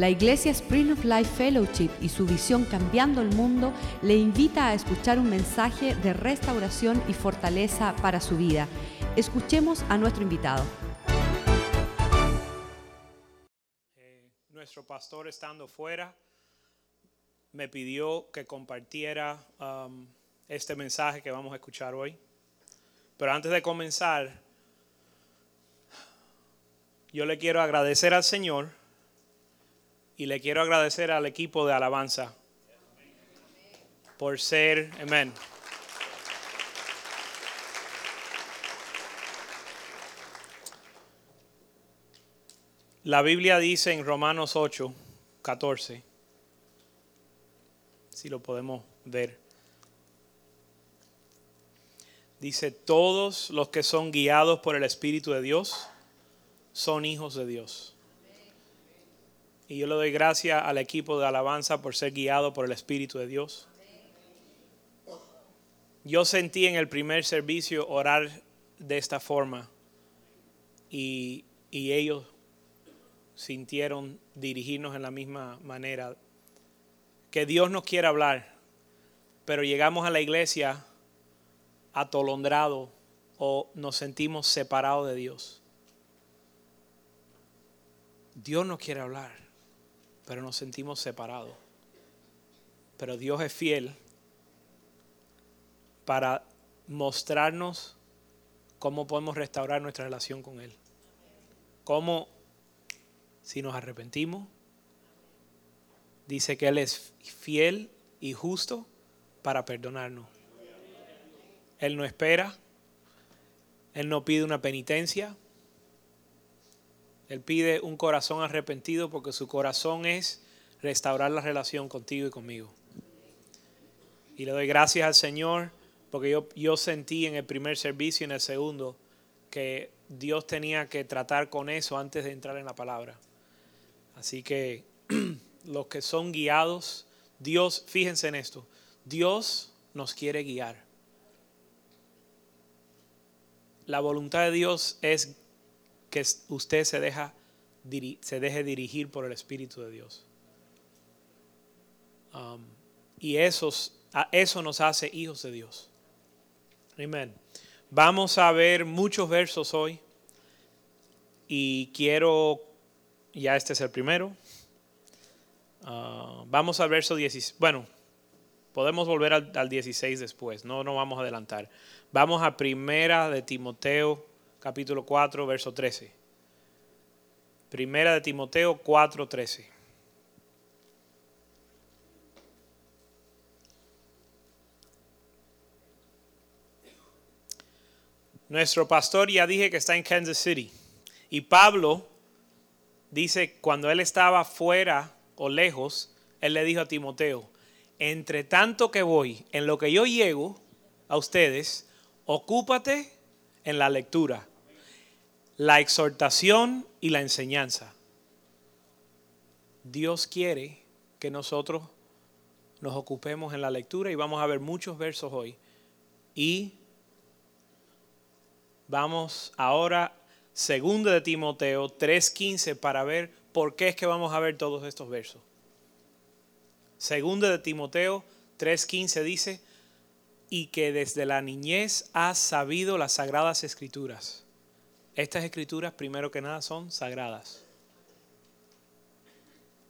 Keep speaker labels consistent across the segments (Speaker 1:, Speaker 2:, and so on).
Speaker 1: La Iglesia Spring of Life Fellowship y su visión Cambiando el Mundo le invita a escuchar un mensaje de restauración y fortaleza para su vida. Escuchemos a nuestro invitado.
Speaker 2: Eh, nuestro pastor estando fuera me pidió que compartiera um, este mensaje que vamos a escuchar hoy. Pero antes de comenzar, yo le quiero agradecer al Señor y le quiero agradecer al equipo de alabanza por ser, amén. La Biblia dice en Romanos 8, 14, si lo podemos ver, dice, todos los que son guiados por el Espíritu de Dios son hijos de Dios. Y yo le doy gracias al equipo de alabanza por ser guiado por el Espíritu de Dios. Yo sentí en el primer servicio orar de esta forma y, y ellos sintieron dirigirnos en la misma manera. Que Dios nos quiere hablar, pero llegamos a la iglesia atolondrado o nos sentimos separados de Dios. Dios nos quiere hablar pero nos sentimos separados. Pero Dios es fiel para mostrarnos cómo podemos restaurar nuestra relación con Él. Cómo, si nos arrepentimos, dice que Él es fiel y justo para perdonarnos. Él no espera, Él no pide una penitencia, él pide un corazón arrepentido porque su corazón es restaurar la relación contigo y conmigo. Y le doy gracias al Señor porque yo, yo sentí en el primer servicio y en el segundo que Dios tenía que tratar con eso antes de entrar en la palabra. Así que los que son guiados, Dios, fíjense en esto, Dios nos quiere guiar. La voluntad de Dios es que usted se, se deje dirigir por el Espíritu de Dios. Um, y esos, eso nos hace hijos de Dios. Amén. Vamos a ver muchos versos hoy. Y quiero, ya este es el primero. Uh, vamos al verso 16. Bueno, podemos volver al, al, 16 después, no no vamos a adelantar. Vamos a primera de Timoteo capítulo 4, verso 13. Primera de Timoteo 4, 13. Nuestro pastor ya dije que está en Kansas City. Y Pablo dice, cuando él estaba fuera o lejos, él le dijo a Timoteo, entre tanto que voy, en lo que yo llego a ustedes, ocúpate en la lectura, la exhortación y la enseñanza. Dios quiere que nosotros nos ocupemos en la lectura y vamos a ver muchos versos hoy. Y vamos ahora, segundo de Timoteo 3.15, para ver por qué es que vamos a ver todos estos versos. Segundo de Timoteo 3.15 dice, y que desde la niñez has sabido las sagradas escrituras estas escrituras, primero que nada, son sagradas.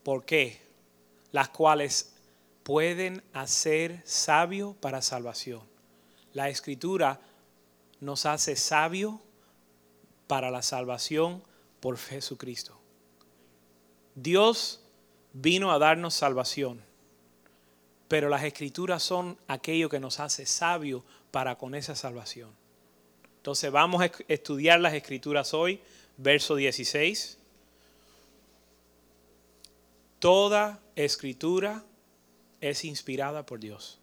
Speaker 2: ¿Por qué? Las cuales pueden hacer sabio para salvación. La escritura nos hace sabio para la salvación por Jesucristo. Dios vino a darnos salvación, pero las escrituras son aquello que nos hace sabio para con esa salvación. Entonces vamos a estudiar las escrituras hoy, verso 16. Toda escritura es inspirada por Dios.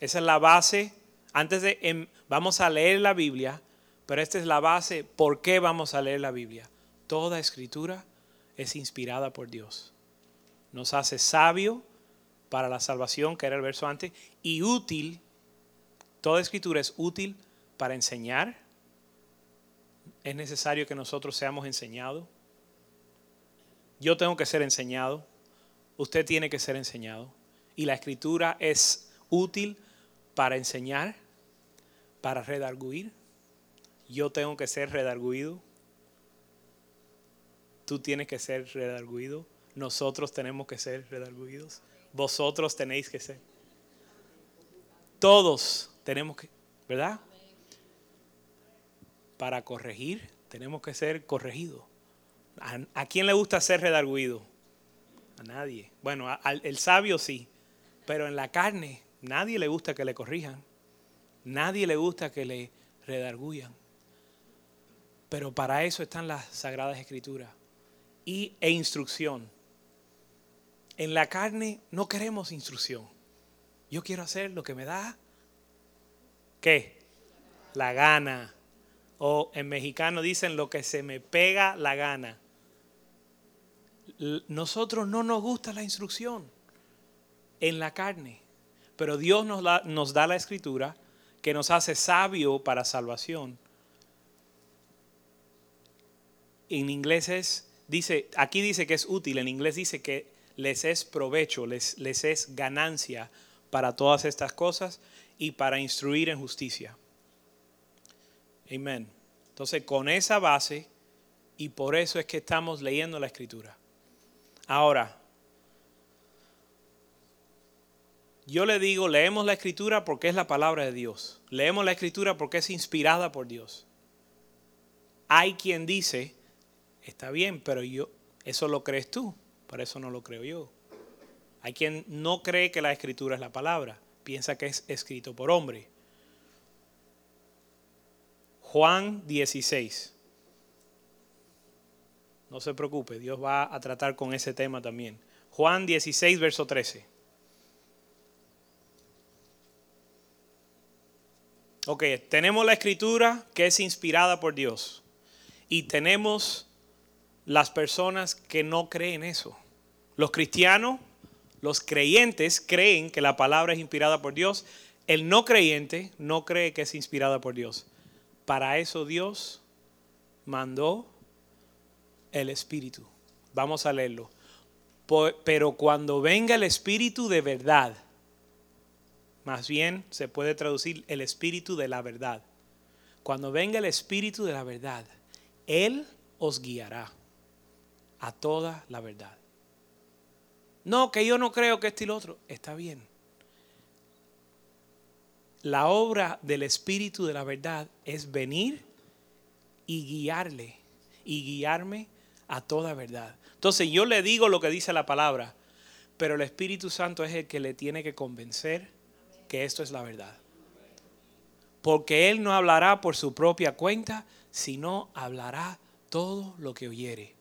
Speaker 2: Esa es la base. Antes de, em, vamos a leer la Biblia, pero esta es la base. ¿Por qué vamos a leer la Biblia? Toda escritura es inspirada por Dios. Nos hace sabio para la salvación, que era el verso antes, y útil. Toda escritura es útil para enseñar. Es necesario que nosotros seamos enseñados. Yo tengo que ser enseñado. Usted tiene que ser enseñado. Y la escritura es útil para enseñar, para redarguir. Yo tengo que ser redarguido. Tú tienes que ser redarguido. Nosotros tenemos que ser redarguidos. Vosotros tenéis que ser. Todos tenemos que, ¿verdad? Para corregir, tenemos que ser corregidos. ¿A, quién le gusta ser redarguido? A nadie. Bueno, al el sabio sí, pero en la carne nadie le gusta que le corrijan. Nadie le gusta que le redarguyan. Pero para eso están las sagradas escrituras y, e instrucción. En la carne no queremos instrucción. Yo quiero hacer lo que me da, ¿qué? La gana. O en mexicano dicen lo que se me pega la gana. Nosotros no nos gusta la instrucción en la carne, pero Dios nos, nos da la escritura que nos hace sabio para salvación. En inglés es, dice, aquí dice que es útil, en inglés dice que les es provecho, les, les es ganancia para todas estas cosas y para instruir en justicia. Amén. Entonces, con esa base, y por eso es que estamos leyendo la escritura. Ahora, yo le digo, leemos la escritura porque es la palabra de Dios. Leemos la escritura porque es inspirada por Dios. Hay quien dice, está bien, pero yo, eso lo crees tú, por eso no lo creo yo. Hay quien no cree que la escritura es la palabra, piensa que es escrito por hombre. Juan 16. No se preocupe, Dios va a tratar con ese tema también. Juan 16, verso 13. Ok, tenemos la escritura que es inspirada por Dios y tenemos las personas que no creen eso. Los cristianos los creyentes creen que la palabra es inspirada por Dios. El no creyente no cree que es inspirada por Dios. Para eso Dios mandó el Espíritu. Vamos a leerlo. Pero cuando venga el Espíritu de verdad, más bien se puede traducir el Espíritu de la verdad. Cuando venga el Espíritu de la verdad, Él os guiará a toda la verdad. No, que yo no creo que esto y lo otro. Está bien. La obra del Espíritu de la verdad es venir y guiarle y guiarme a toda verdad. Entonces yo le digo lo que dice la palabra, pero el Espíritu Santo es el que le tiene que convencer que esto es la verdad. Porque Él no hablará por su propia cuenta, sino hablará todo lo que oyere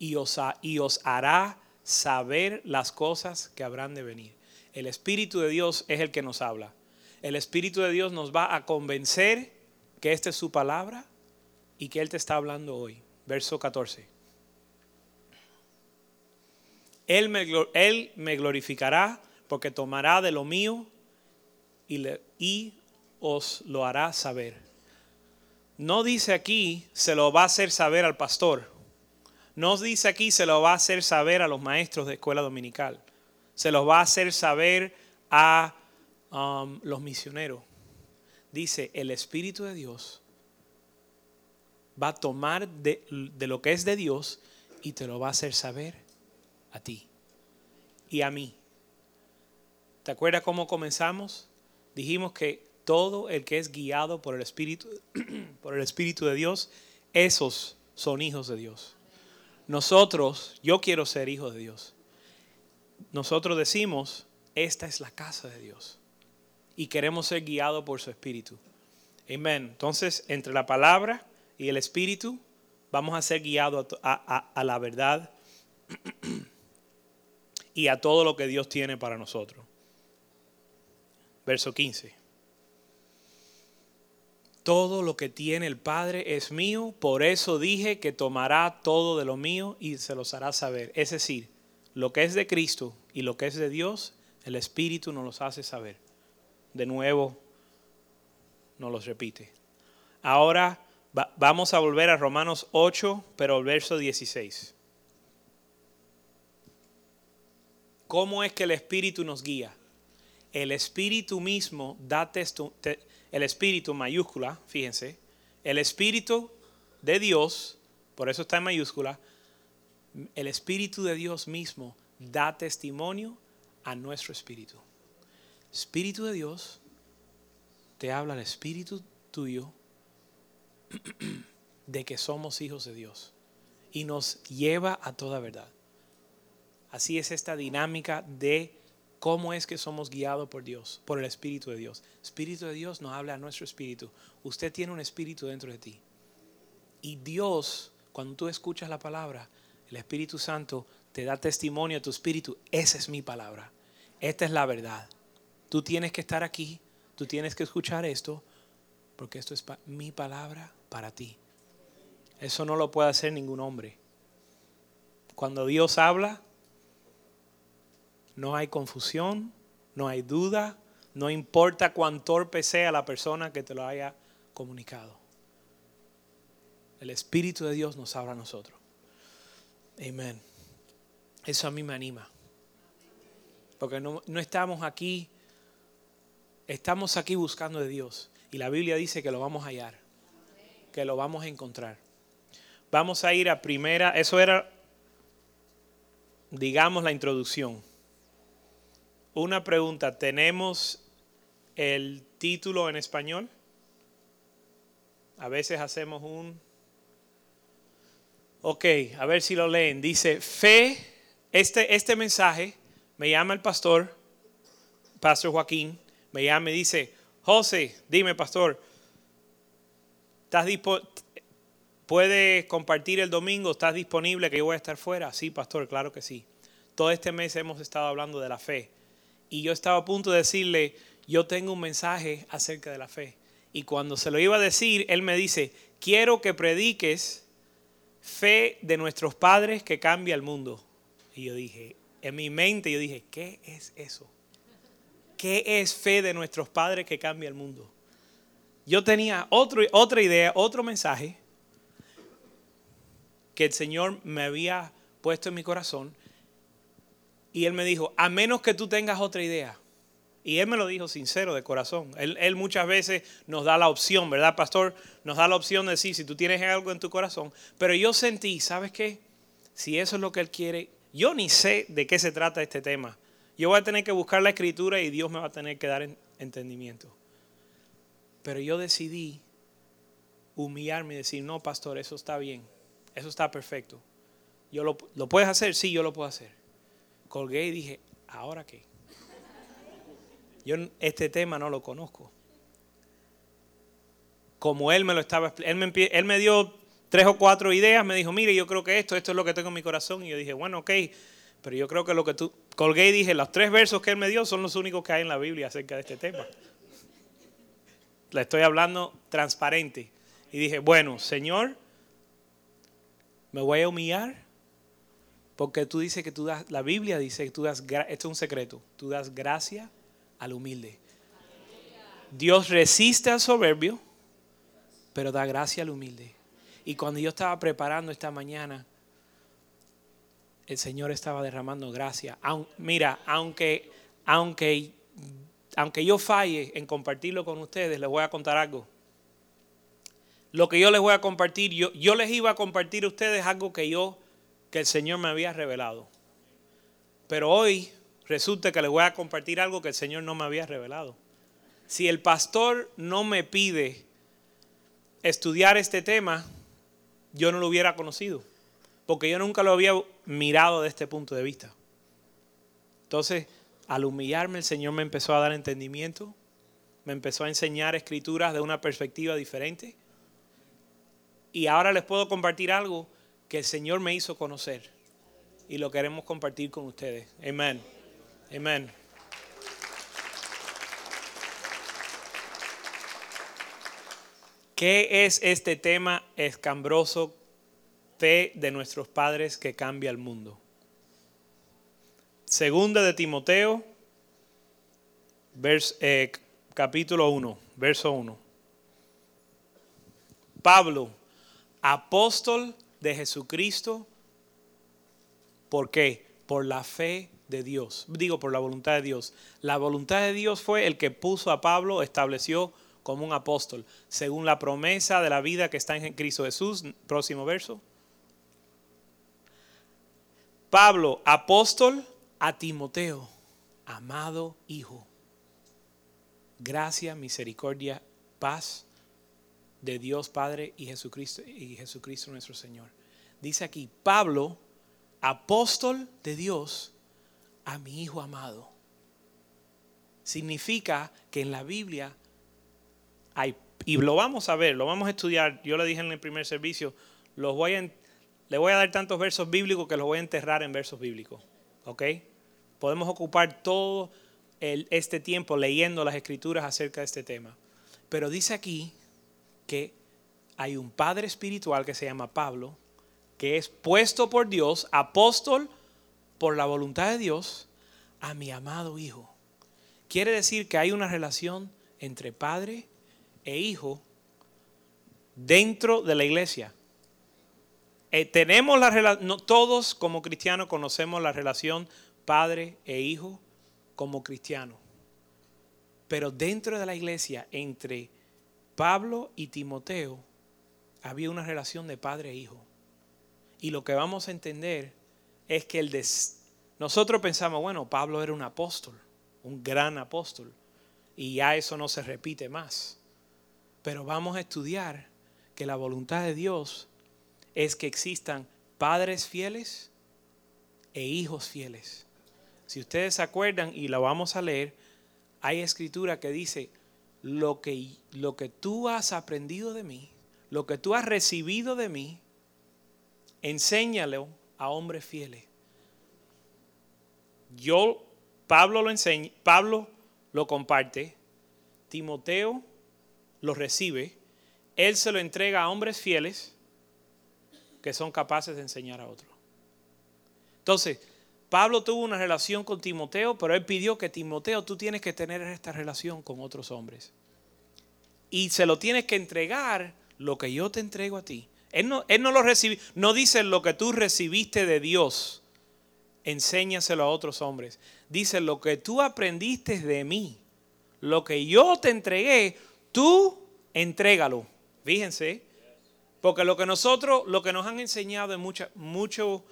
Speaker 2: y os, y os hará saber las cosas que habrán de venir. El Espíritu de Dios es el que nos habla. El Espíritu de Dios nos va a convencer que esta es su palabra y que Él te está hablando hoy. Verso 14. Él me, glorificará porque tomará de lo mío y, y os lo hará saber. No dice aquí, se lo va a hacer saber al pastor nos dice aquí, se lo va a hacer saber a los maestros de escuela dominical. Se los va a hacer saber a um, los misioneros. Dice, el Espíritu de Dios va a tomar de, de lo que es de Dios y te lo va a hacer saber a ti y a mí. ¿Te acuerdas cómo comenzamos? Dijimos que todo el que es guiado por el Espíritu, por el Espíritu de Dios, esos son hijos de Dios. Nosotros, yo quiero ser hijo de Dios. Nosotros decimos, esta es la casa de Dios. Y queremos ser guiados por su Espíritu. Amén. Entonces, entre la palabra y el Espíritu, vamos a ser guiados a, la verdad y a todo lo que Dios tiene para nosotros. Verso 15. Todo lo que tiene el Padre es mío, por eso dije que tomará todo de lo mío y se los hará saber. Es decir, lo que es de Cristo y lo que es de Dios, el Espíritu nos los hace saber. De nuevo, nos los repite. Ahora vamos a volver a Romanos 8, pero al verso 16. ¿Cómo es que el Espíritu nos guía? El Espíritu mismo da testo, te, el Espíritu mayúscula, fíjense, el Espíritu de Dios, por eso está en mayúscula, el Espíritu de Dios mismo da testimonio a nuestro espíritu. Espíritu de Dios te habla el Espíritu tuyo de que somos hijos de Dios y nos lleva a toda verdad. Así es esta dinámica de cómo es que somos guiados por Dios, por el Espíritu de Dios. Espíritu de Dios nos habla a nuestro espíritu. Usted tiene un espíritu dentro de ti. Y Dios, cuando tú escuchas la palabra, el Espíritu Santo te da testimonio a tu espíritu. Esa es mi palabra. Esta es la verdad. Tú tienes que estar aquí, tú tienes que escuchar esto, porque esto es mi palabra para ti. Eso no lo puede hacer ningún hombre. Cuando Dios habla, no hay confusión, no hay duda, no importa cuán torpe sea la persona que te lo haya comunicado. El Espíritu de Dios nos habla a nosotros. Amén. Eso a mí me anima. Porque no, no estamos aquí, estamos aquí buscando de Dios. Y la Biblia dice que lo vamos a hallar, que lo vamos a encontrar. Vamos a ir a primera, eso era, digamos, la introducción. Una pregunta, ¿tenemos el título en español? A veces hacemos un... Ok, a ver si lo leen. Dice, fe, este, este mensaje me llama el pastor, Pastor Joaquín, me llama y dice, José, dime pastor, ¿estás ¿puedes compartir el domingo? ¿Estás disponible que yo voy a estar fuera? Sí, pastor, claro que sí. Todo este mes hemos estado hablando de la fe. Y yo estaba a punto de decirle, yo tengo un mensaje acerca de la fe. Y cuando se lo iba a decir, él me dice, quiero que prediques fe de nuestros padres que cambia el mundo. Y yo dije, en mi mente yo dije, ¿qué es eso? ¿Qué es fe de nuestros padres que cambia el mundo? Yo tenía otra idea, otro mensaje que el Señor me había puesto en mi corazón. Y Él me dijo, a menos que tú tengas otra idea. Y Él me lo dijo sincero, de corazón. Él, él muchas veces nos da la opción, ¿verdad, pastor? Nos da la opción de decir, si tú tienes algo en tu corazón. Pero yo sentí, ¿sabes qué? Si eso es lo que Él quiere, yo ni sé de qué se trata este tema. Yo voy a tener que buscar la escritura y Dios me va a tener que dar en- entendimiento. Pero yo decidí humillarme y decir, no, pastor, eso está bien. Eso está perfecto. Yo lo, ¿Lo puedes hacer? Sí, yo lo puedo hacer. Colgué y dije, ¿ahora qué? Yo este tema no lo conozco. Como él me lo estaba él me, él me dio tres o cuatro ideas, me dijo, mire, yo creo que esto, esto es lo que tengo en mi corazón. Y yo dije, bueno, ok, pero yo creo que lo que tú... Colgué y dije, los tres versos que él me dio son los únicos que hay en la Biblia acerca de este tema. Le estoy hablando transparente. Y dije, bueno, Señor, me voy a humillar porque tú dices que tú das, la Biblia dice que tú das, esto es un secreto, tú das gracia al humilde. Dios resiste al soberbio, pero da gracia al humilde. Y cuando yo estaba preparando esta mañana, el Señor estaba derramando gracia. Aun- mira, aunque, aunque, aunque yo falle en compartirlo con ustedes, les voy a contar algo. Lo que yo les voy a compartir, yo, yo les iba a compartir a ustedes algo que yo, que el Señor me había revelado. Pero hoy resulta que les voy a compartir algo que el Señor no me había revelado. Si el pastor no me pide estudiar este tema, yo no lo hubiera conocido, porque yo nunca lo había mirado de este punto de vista. Entonces, al humillarme, el Señor me empezó a dar entendimiento, me empezó a enseñar escrituras de una perspectiva diferente. Y ahora les puedo compartir algo que el Señor me hizo conocer. Y lo queremos compartir con ustedes. Amén. Amén. ¿Qué es este tema escambroso, fe de nuestros padres que cambia el mundo? Segunda de Timoteo, eh, capítulo 1, verso 1. Pablo, apóstol de Jesucristo. ¿Por qué? por la fe de Dios. Digo, por la voluntad de Dios. La voluntad de Dios fue el que puso a Pablo, estableció como un apóstol, según la promesa de la vida que está en Cristo Jesús. Próximo verso. Pablo, apóstol a Timoteo, amado hijo. Gracia, misericordia, paz de Dios Padre y Jesucristo y Jesucristo nuestro Señor. Dice aquí, Pablo, apóstol de Dios a mi hijo amado. Significa que en la Biblia hay, y lo vamos a ver, lo vamos a estudiar, yo le dije en el primer servicio, los voy le voy a dar tantos versos bíblicos que los voy a enterrar en versos bíblicos. ¿Ok? Podemos ocupar todo este tiempo leyendo las escrituras acerca de este tema. Pero dice aquí que hay un padre espiritual que se llama Pablo, que es puesto por Dios, apóstol por la voluntad de Dios, a mi amado hijo. Quiere decir que hay una relación entre padre e hijo dentro de la iglesia. Eh, tenemos la relación, todos como cristianos conocemos la relación padre e hijo como cristiano. Pero dentro de la iglesia, entre Pablo y Timoteo, había una relación de padre e hijo. Y lo que vamos a entender es que el nosotros pensamos, bueno, Pablo era un apóstol, un gran apóstol, y ya eso no se repite más. Pero vamos a estudiar que la voluntad de Dios es que existan padres fieles e hijos fieles. Si ustedes se acuerdan, y lo vamos a leer, hay escritura que dice, lo que, lo que tú has aprendido de mí, lo que tú has recibido de mí, enséñalo a hombres fieles. Yo, Pablo lo enseña, Pablo lo comparte, Timoteo lo recibe, él se lo entrega a hombres fieles que son capaces de enseñar a otros. Entonces, Pablo tuvo una relación con Timoteo, pero él pidió que Timoteo, tú tienes que tener esta relación con otros hombres. Y se lo tienes que entregar lo que yo te entrego a ti. Él no, él no lo recibe, no dice lo que tú recibiste de Dios, enséñaselo a otros hombres. Dice lo que tú aprendiste de mí, lo que yo te entregué, tú entrégalo. Fíjense, porque lo que nosotros, lo que nos han enseñado en muchos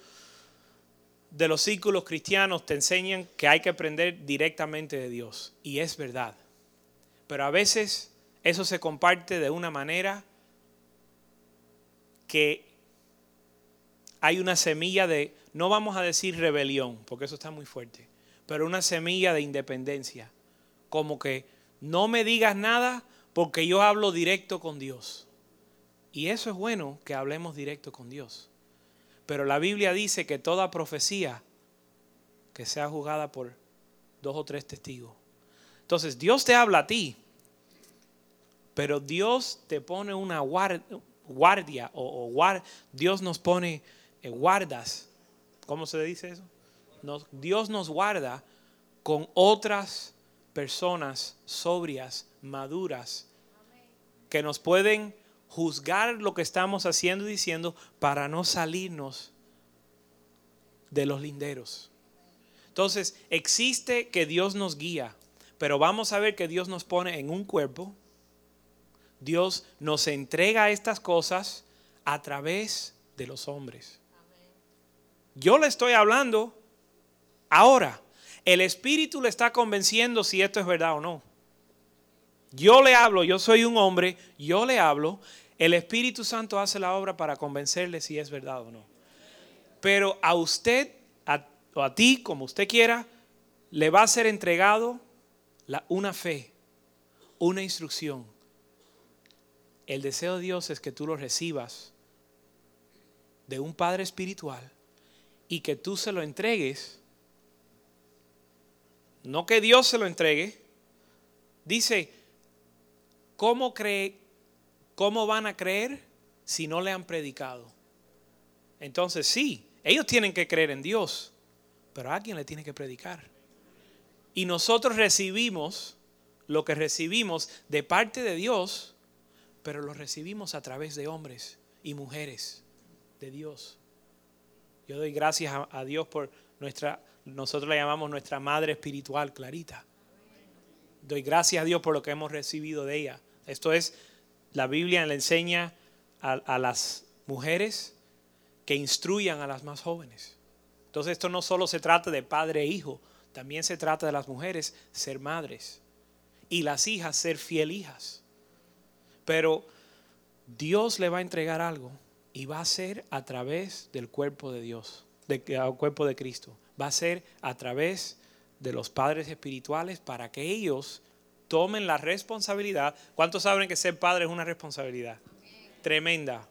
Speaker 2: de los círculos cristianos te enseñan que hay que aprender directamente de Dios. Y es verdad. Pero a veces eso se comparte de una manera que hay una semilla de, no vamos a decir rebelión, porque eso está muy fuerte, pero una semilla de independencia. Como que no me digas nada porque yo hablo directo con Dios. Y eso es bueno que hablemos directo con Dios. Pero la Biblia dice que toda profecía que sea juzgada por dos o tres testigos. Entonces Dios te habla a ti, pero Dios te pone una guardia, guardia o, Dios nos pone eh, guardas. ¿Cómo se dice eso? Dios nos guarda con otras personas sobrias, maduras, que nos pueden juzgar lo que estamos haciendo y diciendo para no salirnos de los linderos. Entonces, existe que Dios nos guía, pero vamos a ver que Dios nos pone en un cuerpo Dios nos entrega estas cosas a través de los hombres. Yo le estoy hablando ahora. El Espíritu le está convenciendo si esto es verdad o no. Yo le hablo, yo soy un hombre, yo le hablo. El Espíritu Santo hace la obra para convencerle si es verdad o no. Pero a usted, a, o a ti, como usted quiera, le va a ser entregado una fe, una instrucción el deseo de Dios es que tú lo recibas de un Padre espiritual y que tú se lo entregues. No que Dios se lo entregue. Dice, ¿cómo, cree, ¿cómo van a creer si no le han predicado? Entonces sí, ellos tienen que creer en Dios, pero alguien le tiene que predicar. Y nosotros recibimos lo que recibimos de parte de Dios pero lo recibimos a través de hombres y mujeres de Dios. Yo doy gracias a, a Dios por nuestra, nosotros la llamamos nuestra madre espiritual, Clarita. Doy gracias a Dios por lo que hemos recibido de ella. Esto es, la Biblia le enseña a, a las mujeres que instruyan a las más jóvenes. Entonces esto no solo se trata de padre e hijo, también se trata de las mujeres ser madres y las hijas ser fiel hijas. Pero Dios le va a entregar algo y va a ser a través del cuerpo de Dios, del cuerpo de Cristo. Va a ser a través de los padres espirituales para que ellos tomen la responsabilidad. ¿Cuántos saben que ser padre es una responsabilidad? Tremenda.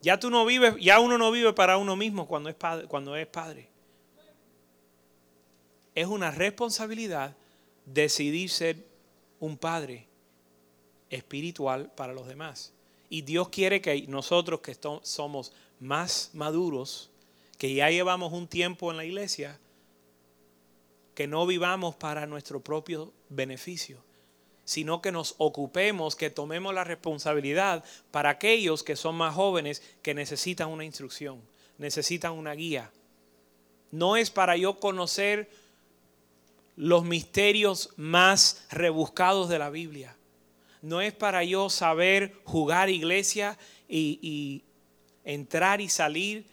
Speaker 2: Ya tú no vives, ya uno no vive para uno mismo cuando es padre, cuando es padre. Es una responsabilidad decidir ser un padre espiritual para los demás. Y Dios quiere que nosotros que somos más maduros, que ya llevamos un tiempo en la iglesia, que no vivamos para nuestro propio beneficio, sino que nos ocupemos, que tomemos la responsabilidad para aquellos que son más jóvenes que necesitan una instrucción, necesitan una guía. No es para yo conocer los misterios más rebuscados de la Biblia. No es para yo saber jugar iglesia y, y entrar y salir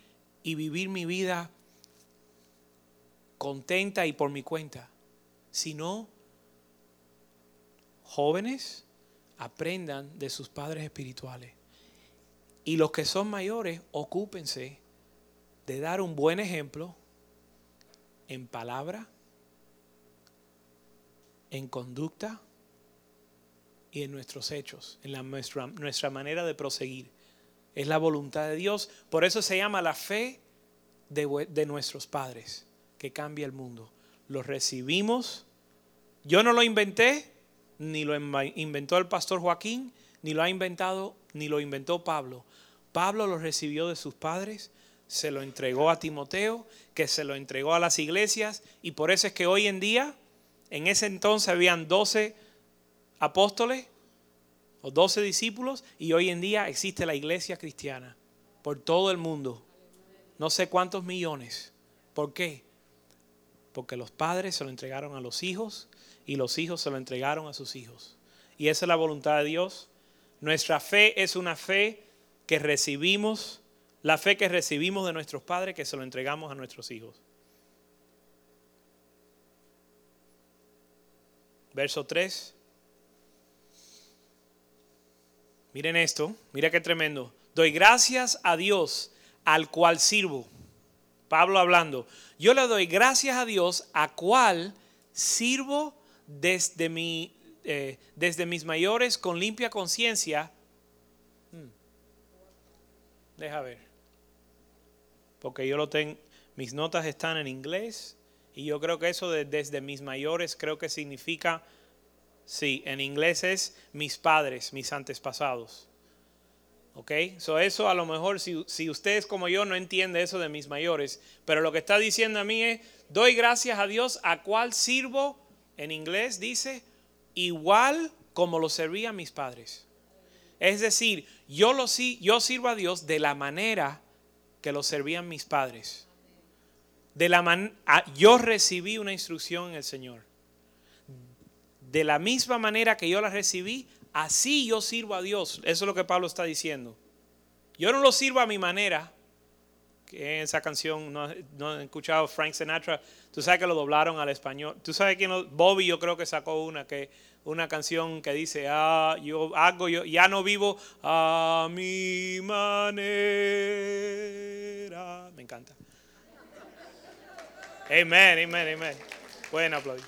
Speaker 2: y vivir mi vida contenta y por mi cuenta, sino jóvenes aprendan de sus padres espirituales. Y los que son mayores, ocúpense de dar un buen ejemplo en palabra, en conducta y en nuestros hechos, en la, nuestra, nuestra manera de proseguir. Es la voluntad de Dios. Por eso se llama la fe de, de nuestros padres, que cambia el mundo. Lo recibimos. Yo no lo inventé, ni lo inventó el pastor Joaquín, ni lo ha inventado, ni lo inventó Pablo. Pablo lo recibió de sus padres, se lo entregó a Timoteo, que se lo entregó a las iglesias, y por eso es que hoy en día en ese entonces habían 12 apóstoles o 12 discípulos y hoy en día existe la iglesia cristiana por todo el mundo. No sé cuántos millones. ¿Por qué? Porque los padres se lo entregaron a los hijos y los hijos se lo entregaron a sus hijos. Y esa es la voluntad de Dios. Nuestra fe es una fe que recibimos, la fe que recibimos de nuestros padres que se lo entregamos a nuestros hijos. verso 3. Miren esto, mira qué tremendo. Doy gracias a Dios al cual sirvo. Pablo hablando. Yo le doy gracias a Dios a cual sirvo desde, mi, eh, desde mis mayores con limpia conciencia. Hmm. Deja ver. Porque yo lo tengo, mis notas están en inglés y yo creo que eso de, desde mis mayores creo que significa, sí, en inglés es mis padres, mis antepasados. ¿Ok? So eso a lo mejor si, si ustedes como yo no entiende eso de mis mayores, pero lo que está diciendo a mí es, doy gracias a Dios a cual sirvo, en inglés dice, igual como lo servían mis padres. Es decir, yo, lo, yo sirvo a Dios de la manera que lo servían mis padres de la yo recibí una instrucción en el Señor. De la misma manera que yo la recibí, así yo sirvo a Dios. Eso es lo que Pablo está diciendo. Yo no lo sirvo a mi manera. Que esa canción no, no he escuchado Frank Sinatra. Tú sabes que lo doblaron al español. Tú sabes que Bobby yo creo que sacó una que una canción que dice, ah, yo hago, yo ya no vivo a mi manera. Me encanta. Amén, amén, amén. Pueden aplaudir.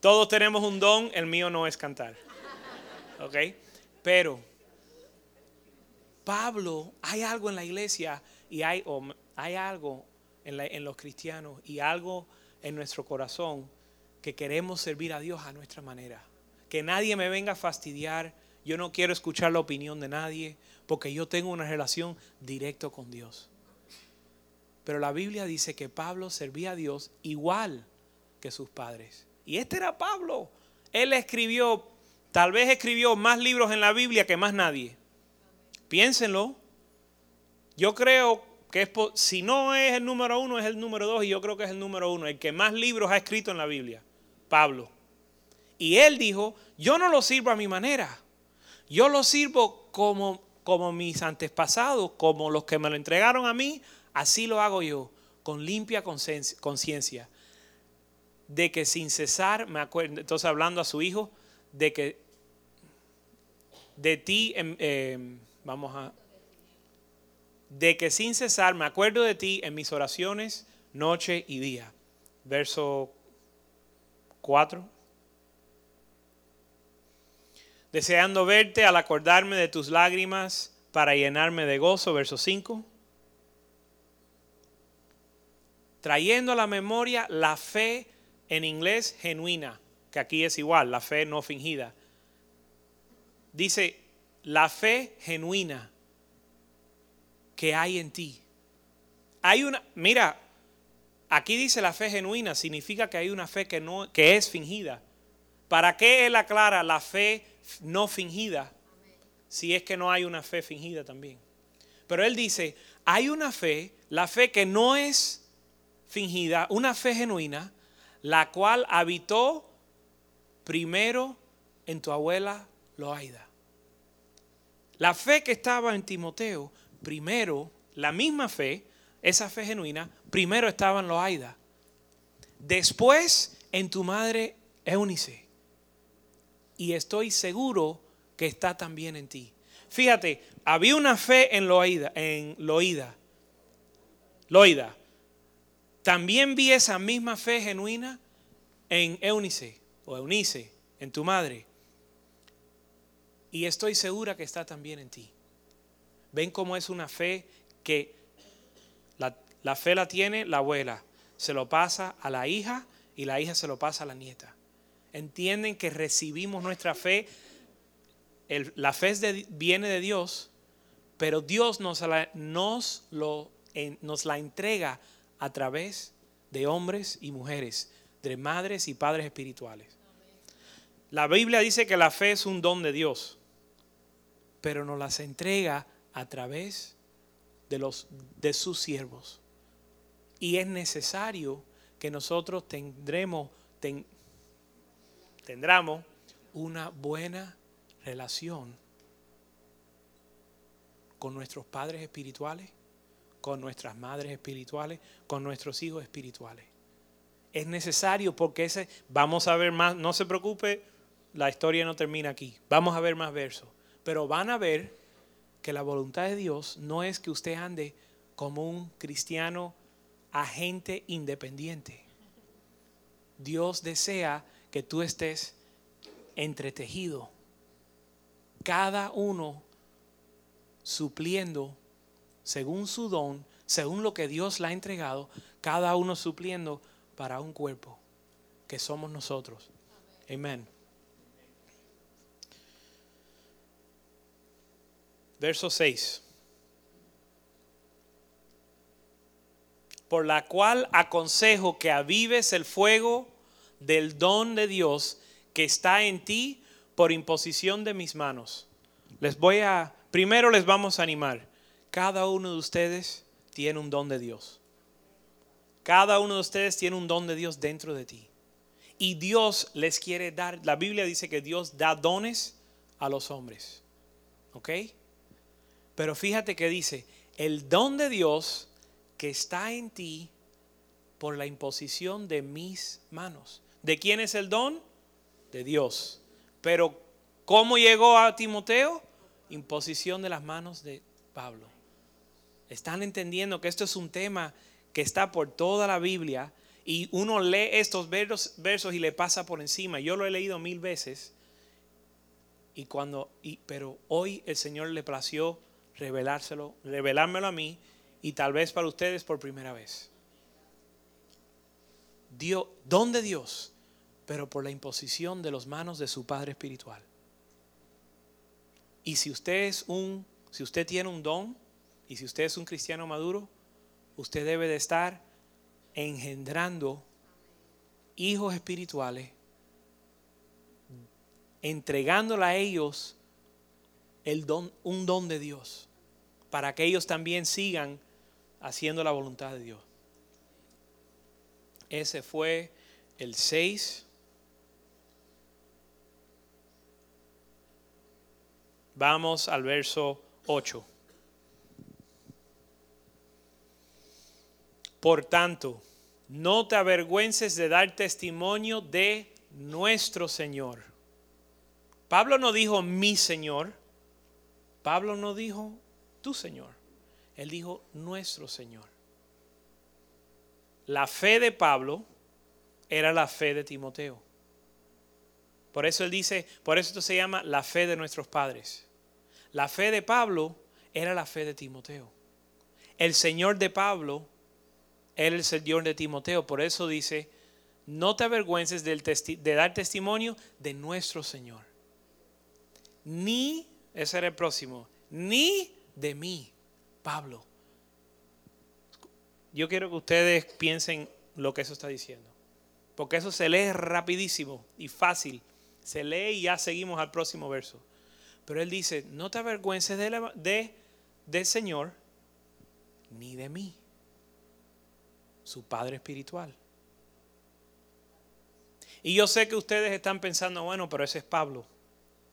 Speaker 2: Todos tenemos un don, el mío no es cantar. ¿Ok? Pero Pablo, hay algo en la iglesia y hay, hay algo en, en los cristianos y algo en nuestro corazón que queremos servir a Dios a nuestra manera. Que nadie me venga a fastidiar. Yo no quiero escuchar la opinión de nadie porque yo tengo una relación directa con Dios. Pero la Biblia dice que Pablo servía a Dios igual que sus padres. Y este era Pablo. Él escribió, tal vez escribió más libros en la Biblia que más nadie. Piénsenlo. Yo creo que es, si no es el número uno, es el número dos, y yo creo que es el número uno, el que más libros ha escrito en la Biblia, Pablo. Y él dijo, yo no lo sirvo a mi manera, yo lo sirvo como, como mis antepasados, como los que me lo entregaron a mí, así lo hago yo, con limpia conciencia, de que sin cesar, me acuerdo, entonces hablando a su hijo, de que de ti, em, em, vamos a, de que sin cesar me acuerdo de ti en mis oraciones noche y día. Verso 4. Deseando verte al acordarme de tus lágrimas para llenarme de gozo. Verso 5. Trayendo a la memoria la fe en inglés genuina, que aquí es igual, la fe no fingida. Dice, la fe genuina que hay en ti. Hay una, mira, aquí dice la fe genuina, significa que hay una fe que, no, que es fingida. ¿Para qué él aclara la fe no fingida? Si es que no hay una fe fingida también. Pero él dice, hay una fe, la fe que no es fingida, una fe genuina, la cual habitó primero en tu abuela Loaida. La fe que estaba en Timoteo primero, la misma fe, esa fe genuina, primero estaba en Loaida. Después en tu madre Eunice. Y estoy seguro que está también en ti. Fíjate, había una fe en Loaida, en Loida. Loida. También vi esa misma fe genuina en Eunice o Eunice, en tu madre. Y estoy segura que está también en ti. Ven cómo es una fe que la, fe la tiene la abuela, se lo pasa a la hija y la hija se lo pasa a la nieta. Entienden que recibimos nuestra fe, la fe viene de Dios, pero Dios nos la, nos, la entrega a través de hombres y mujeres, de madres y padres espirituales. La Biblia dice que la fe es un don de Dios, pero nos las entrega a través de, los, de sus siervos. Y es necesario que nosotros tendremos, tendremos una buena relación con nuestros padres espirituales, con nuestras madres espirituales, con nuestros hijos espirituales. Es necesario porque ese, vamos a ver más, no se preocupe, la historia no termina aquí, vamos a ver más versos, pero van a ver que la voluntad de Dios no es que usted ande como un cristiano agente independiente. Dios desea que tú estés entretejido, cada uno supliendo según su don, según lo que Dios le ha entregado, cada uno supliendo para un cuerpo que somos nosotros. Amén. Verso 6. Por la cual aconsejo que avives el fuego del don de Dios que está en ti por imposición de mis manos. Les voy a, primero les vamos a animar. Cada uno de ustedes tiene un don de Dios. Cada uno de ustedes tiene un don de Dios dentro de ti. Y Dios les quiere dar, la Biblia dice que Dios da dones a los hombres. ¿Ok? Pero fíjate que dice, el don de Dios que está en ti por la imposición de mis manos. ¿De quién es el don? De Dios. Pero ¿cómo llegó a Timoteo? Imposición de las manos de Pablo. Están entendiendo que esto es un tema que está por toda la Biblia y uno lee estos versos, y le pasa por encima. Yo lo he leído mil veces. Y cuando, y, pero hoy el Señor le plació revelárselo, revelármelo a mí y tal vez para ustedes por primera vez. Dios, don de Dios, pero por la imposición de las manos de su Padre espiritual. Y si usted es un, si usted tiene un don y si usted es un cristiano maduro, usted debe de estar engendrando hijos espirituales, entregándole a ellos el don, un don de Dios para que ellos también sigan haciendo la voluntad de Dios. Ese fue el 6. Vamos al verso 8. Por tanto, no te avergüences de dar testimonio de nuestro Señor. Pablo no dijo mi Señor. Pablo no dijo tu Señor. Él dijo nuestro Señor. La fe de Pablo era la fe de Timoteo. Por eso él dice, por eso esto se llama la fe de nuestros padres. La fe de Pablo era la fe de Timoteo. El Señor de Pablo era el Señor de Timoteo. Por eso dice, no te avergüences de dar testimonio de nuestro Señor. Ni, ese era el próximo, ni de mí, Pablo. Yo quiero que ustedes piensen lo que eso está diciendo. Porque eso se lee rapidísimo y fácil. Se lee y ya seguimos al próximo verso. Pero él dice, no te avergüences de, de del Señor, ni de mí, su Padre Espiritual. Y yo sé que ustedes están pensando, bueno, pero ese es Pablo.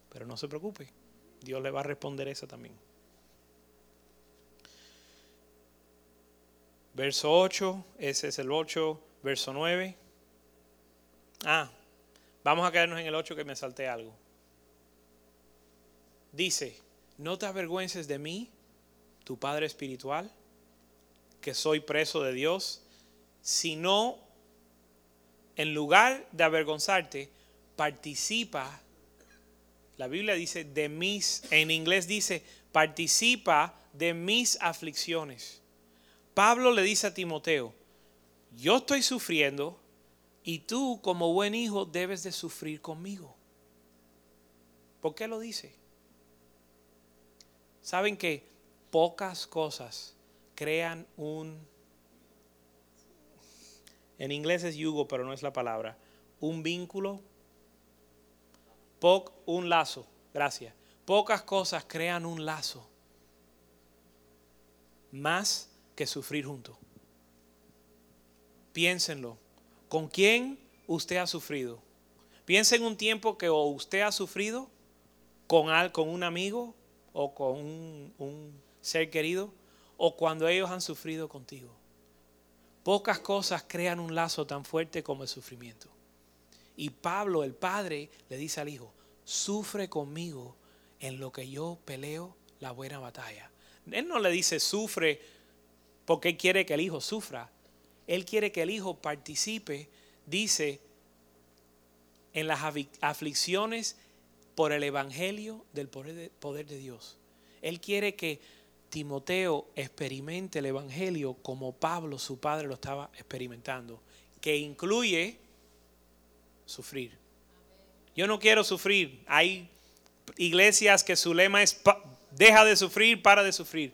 Speaker 2: Pero no se preocupe, Dios le va a responder eso también. Verso 8, ese es el 8, verso 9. Ah, vamos a quedarnos en el 8 que me salté algo. Dice, no te avergüences de mí, tu Padre Espiritual, que soy preso de Dios, sino en lugar de avergonzarte, participa. La Biblia dice de mis, en inglés dice, participa de mis aflicciones. Pablo le dice a Timoteo, yo estoy sufriendo y tú como buen hijo debes de sufrir conmigo. ¿Por qué lo dice? Saben que pocas cosas crean un en inglés es yugo, pero no es la palabra. Un vínculo. Poc, un lazo. Gracias. Pocas cosas crean un lazo. Más que sufrir juntos. Piénsenlo. ¿Con quién usted ha sufrido? Piensa en un tiempo que usted ha sufrido con, con un amigo o con un ser querido o cuando ellos han sufrido contigo. Pocas cosas crean un lazo tan fuerte como el sufrimiento. Y Pablo, el padre, le dice al hijo, sufre conmigo en lo que yo peleo la buena batalla. Él no le dice sufre porque él quiere que el hijo sufra. Él quiere que el hijo participe, dice, en las aflicciones por el evangelio del poder de, Dios. Él quiere que Timoteo experimente el Evangelio como Pablo, su padre, lo estaba experimentando, que incluye sufrir. Yo no quiero sufrir. Hay iglesias que su lema es deja de sufrir, para de sufrir.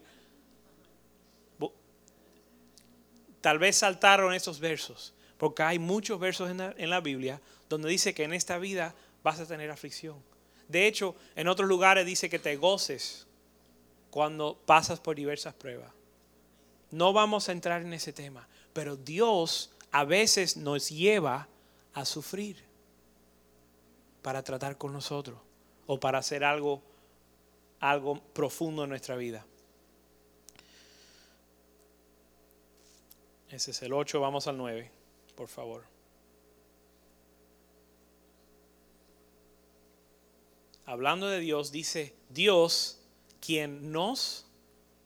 Speaker 2: Tal vez saltaron estos versos, porque hay muchos versos en la, en la Biblia donde dice que en esta vida vas a tener aflicción. De hecho, en otros lugares dice que te goces cuando pasas por diversas pruebas. No vamos a entrar en ese tema, pero Dios a veces nos lleva a sufrir para tratar con nosotros o para hacer algo algo profundo en nuestra vida. Ese es el 8, vamos al 9, por favor. Hablando de Dios, dice, Dios quien nos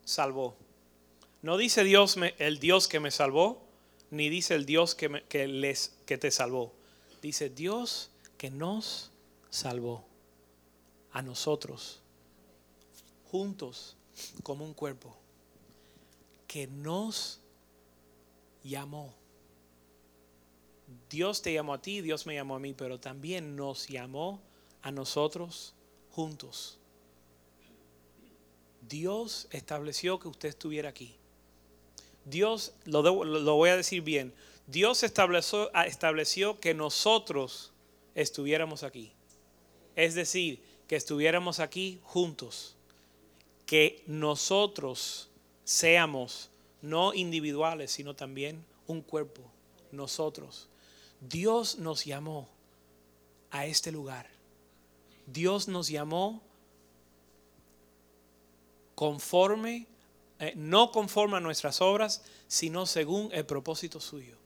Speaker 2: salvó. No dice Dios el Dios que me salvó, ni dice el Dios que, que, les, que te salvó. Dice Dios que nos salvó a nosotros, juntos como un cuerpo, que nos llamó. Dios te llamó a ti, Dios me llamó a mí, pero también nos llamó a nosotros juntos. Dios estableció que usted estuviera aquí. Dios, lo, voy a decir bien, Dios estableció, estableció que nosotros estuviéramos aquí. Es decir, que estuviéramos aquí juntos. Que nosotros seamos no individuales, sino también un cuerpo, nosotros. Dios nos llamó a este lugar. Dios nos llamó conforme, eh, no conforme a nuestras obras, sino según el propósito suyo.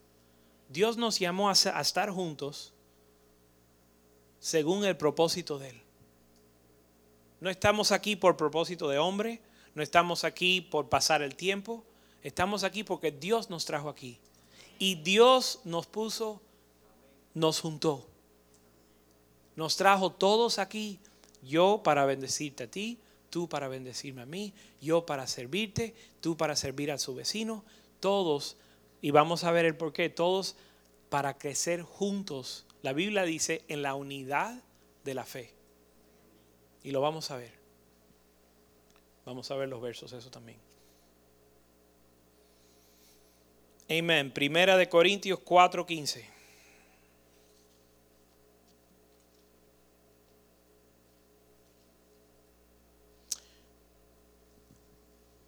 Speaker 2: Dios nos llamó a, a estar juntos según el propósito de Él. No estamos aquí por propósito de hombre, no estamos aquí por pasar el tiempo, estamos aquí porque Dios nos trajo aquí. Y Dios nos puso, nos juntó. Nos trajo todos aquí, yo para bendecirte a ti, tú para bendecirme a mí, yo para servirte, tú para servir a su vecino, todos, y vamos a ver el por qué, todos para crecer juntos. La Biblia dice en la unidad de la fe. Y lo vamos a ver. Vamos a ver los versos, eso también. Amén. Primera de Corintios 4:15.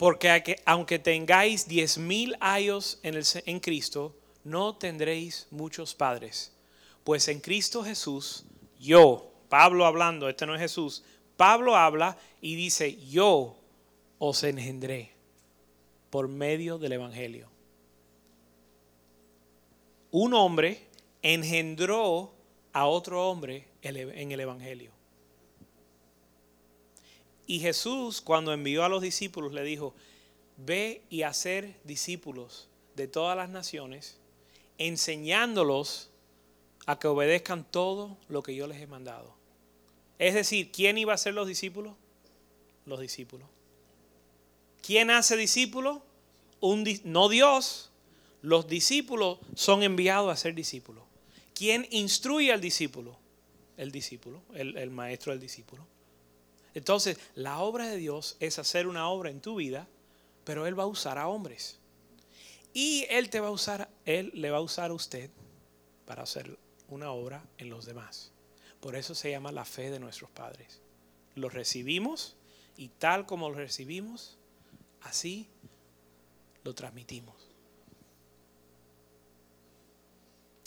Speaker 2: Porque aunque tengáis diez mil años en, el, en Cristo, no tendréis muchos padres. Pues en Cristo Jesús, yo, Pablo hablando, este no es Jesús, Pablo habla y dice, yo os engendré por medio del Evangelio. Un hombre engendró a otro hombre en el Evangelio. Y Jesús cuando envió a los discípulos le dijo, ve y hacer discípulos de todas las naciones, enseñándolos a que obedezcan todo lo que yo les he mandado. Es decir, ¿quién iba a ser los discípulos? Los discípulos. ¿Quién hace discípulos? Un, no Dios. Los discípulos son enviados a ser discípulos. ¿Quién instruye al discípulo? El discípulo, el, el maestro del discípulo. Entonces, la obra de Dios es hacer una obra en tu vida, pero Él va a usar a hombres. Y Él te va a usar, Él le va a usar a usted para hacer una obra en los demás. Por eso se llama la fe de nuestros padres. Lo recibimos y tal como lo recibimos, así lo transmitimos.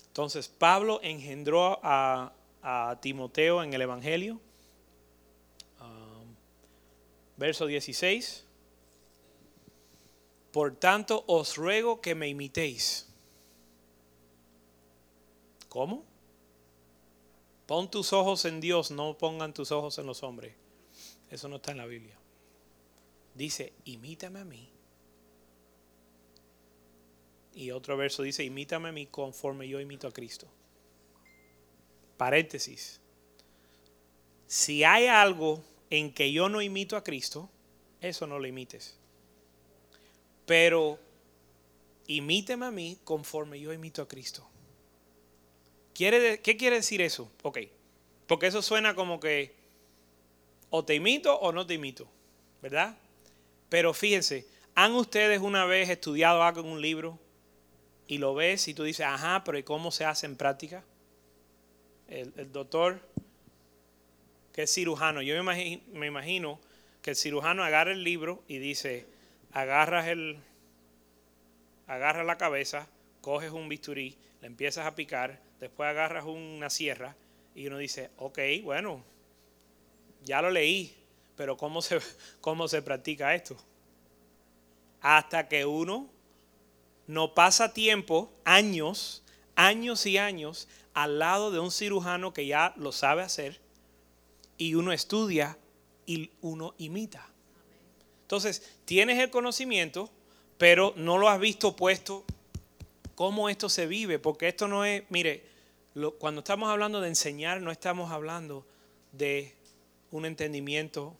Speaker 2: Entonces Pablo engendró a, Timoteo en el Evangelio. Verso 16. Por tanto os ruego que me imitéis. ¿Cómo? Pon tus ojos en Dios, no pongan tus ojos en los hombres. Eso no está en la Biblia. Dice, imítame a mí. Y otro verso dice, imítame a mí conforme yo imito a Cristo. Paréntesis. Si hay algo en que yo no imito a Cristo, eso no lo imites. Pero imíteme a mí conforme yo imito a Cristo. ¿Qué quiere decir eso? Ok, porque eso suena como que o te imito o no te imito, ¿verdad? Pero fíjense, ¿han ustedes una vez estudiado algo en un libro y lo ves y tú dices, ajá, pero ¿y cómo se hace en práctica? El, doctor, que es cirujano, yo me imagino, que el cirujano agarra el libro y dice, agarras el, agarras la cabeza, coges un bisturí, le empiezas a picar, después agarras una sierra y uno dice, ok, bueno, ya lo leí, pero ¿cómo se, cómo se practica esto? Hasta que uno no pasa tiempo, años, años y años, al lado de un cirujano que ya lo sabe hacer, y uno estudia y uno imita. Entonces, tienes el conocimiento, pero no lo has visto puesto cómo esto se vive, porque esto no es, mire, cuando estamos hablando de enseñar, no estamos hablando de un entendimiento,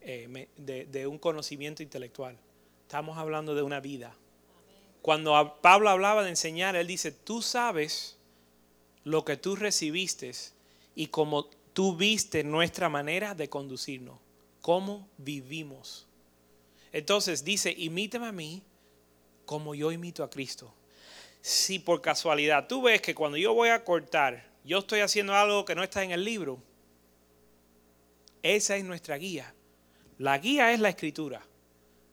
Speaker 2: eh, de, un conocimiento intelectual. Estamos hablando de una vida. Cuando Pablo hablaba de enseñar, él dice, tú sabes lo que tú recibiste y cómo tú viste nuestra manera de conducirnos, cómo vivimos. Entonces dice, imítame a mí como yo imito a Cristo si por casualidad tú ves que cuando yo voy a cortar, yo estoy haciendo algo que no está en el libro, esa es nuestra guía. La guía es la escritura.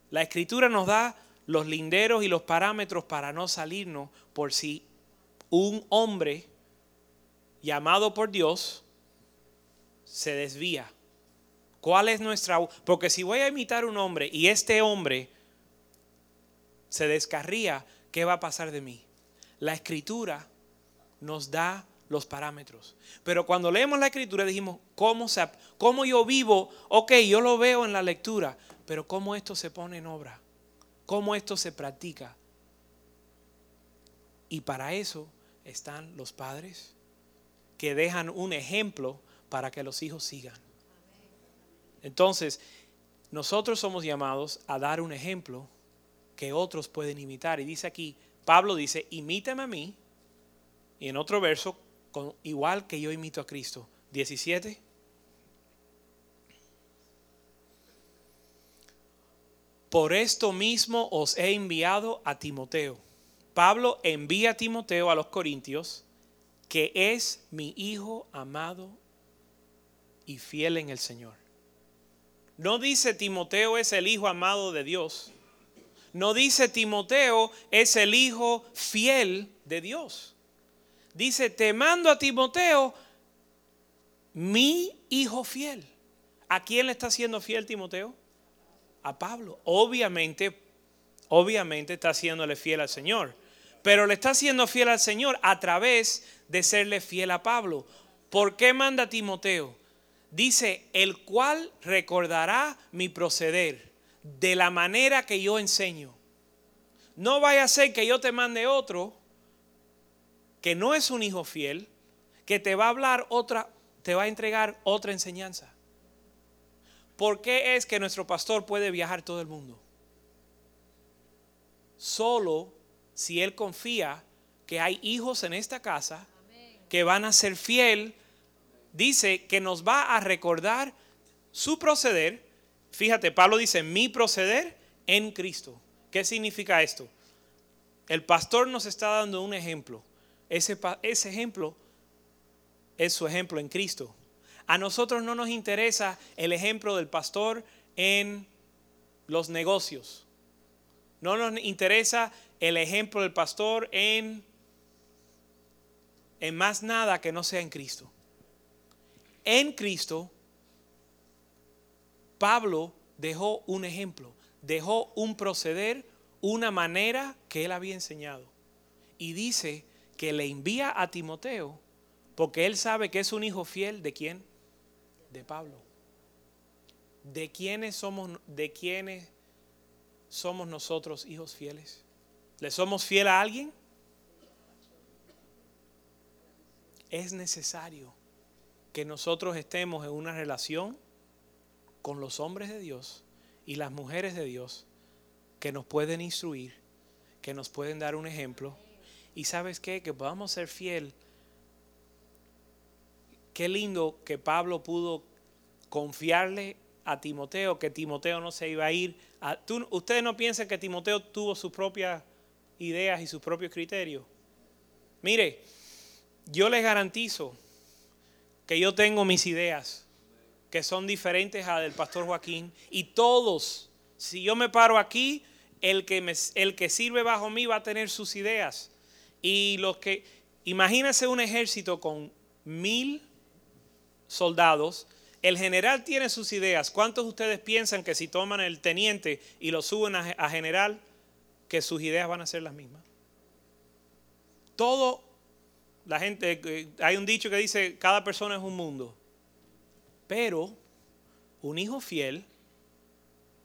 Speaker 2: La escritura nos da los linderos y los parámetros para no salirnos por si un hombre llamado por Dios se desvía. ¿Cuál es nuestra... Porque si voy a imitar un hombre y este hombre se descarría, ¿qué va a pasar de mí? La escritura nos da los parámetros. Pero cuando leemos la escritura dijimos, ¿cómo, se, ¿cómo yo vivo? Ok, yo lo veo en la lectura, pero ¿cómo esto se pone en obra? ¿Cómo esto se practica? Y para eso están los padres que dejan un ejemplo para que los hijos sigan. Entonces, nosotros somos llamados a dar un ejemplo que otros pueden imitar. Y dice aquí, Pablo dice, imítame a mí. Y en otro verso, igual que yo imito a Cristo. 17. Por esto mismo os he enviado a Timoteo. Pablo envía a Timoteo a los Corintios, que es mi hijo amado y fiel en el Señor. No dice Timoteo es el hijo amado de Dios. No dice Timoteo es el hijo fiel de Dios. Dice, te mando a Timoteo, mi hijo fiel. ¿A quién le está siendo fiel Timoteo? A Pablo. Obviamente, obviamente está haciéndole fiel al Señor. Pero le está siendo fiel al Señor a través de serle fiel a Pablo. ¿Por qué manda a Timoteo? Dice, el cual recordará mi proceder de la manera que yo enseño. No vaya a ser que yo te mande otro que no es un hijo fiel, que te va a hablar otra, te va a entregar otra enseñanza. ¿Por qué es que nuestro pastor puede viajar todo el mundo? Solo si él confía que hay hijos en esta casa que van a ser fiel dice que nos va a recordar su proceder. Fíjate, Pablo dice, mi proceder en Cristo. ¿Qué significa esto? El pastor nos está dando un ejemplo. Ese, ejemplo es su ejemplo en Cristo. A nosotros no nos interesa el ejemplo del pastor en los negocios. No nos interesa el ejemplo del pastor en, en más nada que no sea en Cristo en Cristo, Pablo dejó un ejemplo, dejó un proceder, una manera que él había enseñado. Y dice que le envía a Timoteo porque él sabe que es un hijo fiel de quién? De Pablo. ¿De quiénes somos, de somos nosotros hijos fieles? ¿Le somos fiel a alguien? Es necesario que nosotros estemos en una relación con los hombres de Dios y las mujeres de Dios que nos pueden instruir, que nos pueden dar un ejemplo. Y sabes qué, que podamos ser fiel. Qué lindo que Pablo pudo confiarle a Timoteo, que Timoteo no se iba a ir. A, ustedes no piensan que Timoteo tuvo sus propias ideas y sus propios criterios. Mire, yo les garantizo que yo tengo mis ideas, que son diferentes a del pastor Joaquín, y todos, si yo me paro aquí, el que, el que sirve bajo mí va a tener sus ideas. Y los que, imagínense un ejército con mil soldados, el general tiene sus ideas. ¿Cuántos de ustedes piensan que si toman el teniente y lo suben a, a general, que sus ideas van a ser las mismas? Todo la gente, eh, hay un dicho que dice, cada persona es un mundo. Pero un hijo fiel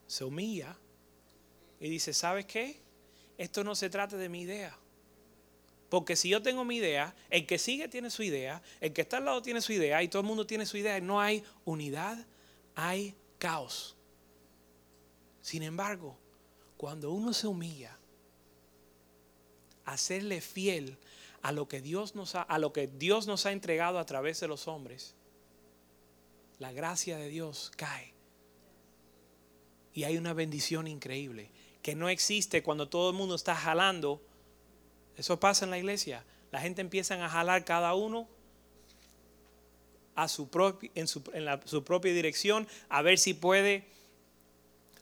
Speaker 2: se humilla y dice, ¿sabes qué? Esto no se trata de mi idea. Porque si yo tengo mi idea, el que sigue tiene su idea, el que está al lado tiene su idea y todo el mundo tiene su idea, no hay unidad, hay caos. Sin embargo, cuando uno se humilla, hacerle fiel a lo que Dios nos ha, a lo que Dios nos ha entregado a través de los hombres, la gracia de Dios cae. Y hay una bendición increíble que no existe cuando todo el mundo está jalando. Eso pasa en la iglesia. La gente empieza a jalar cada uno a su, en, su, en su propia dirección a ver si puede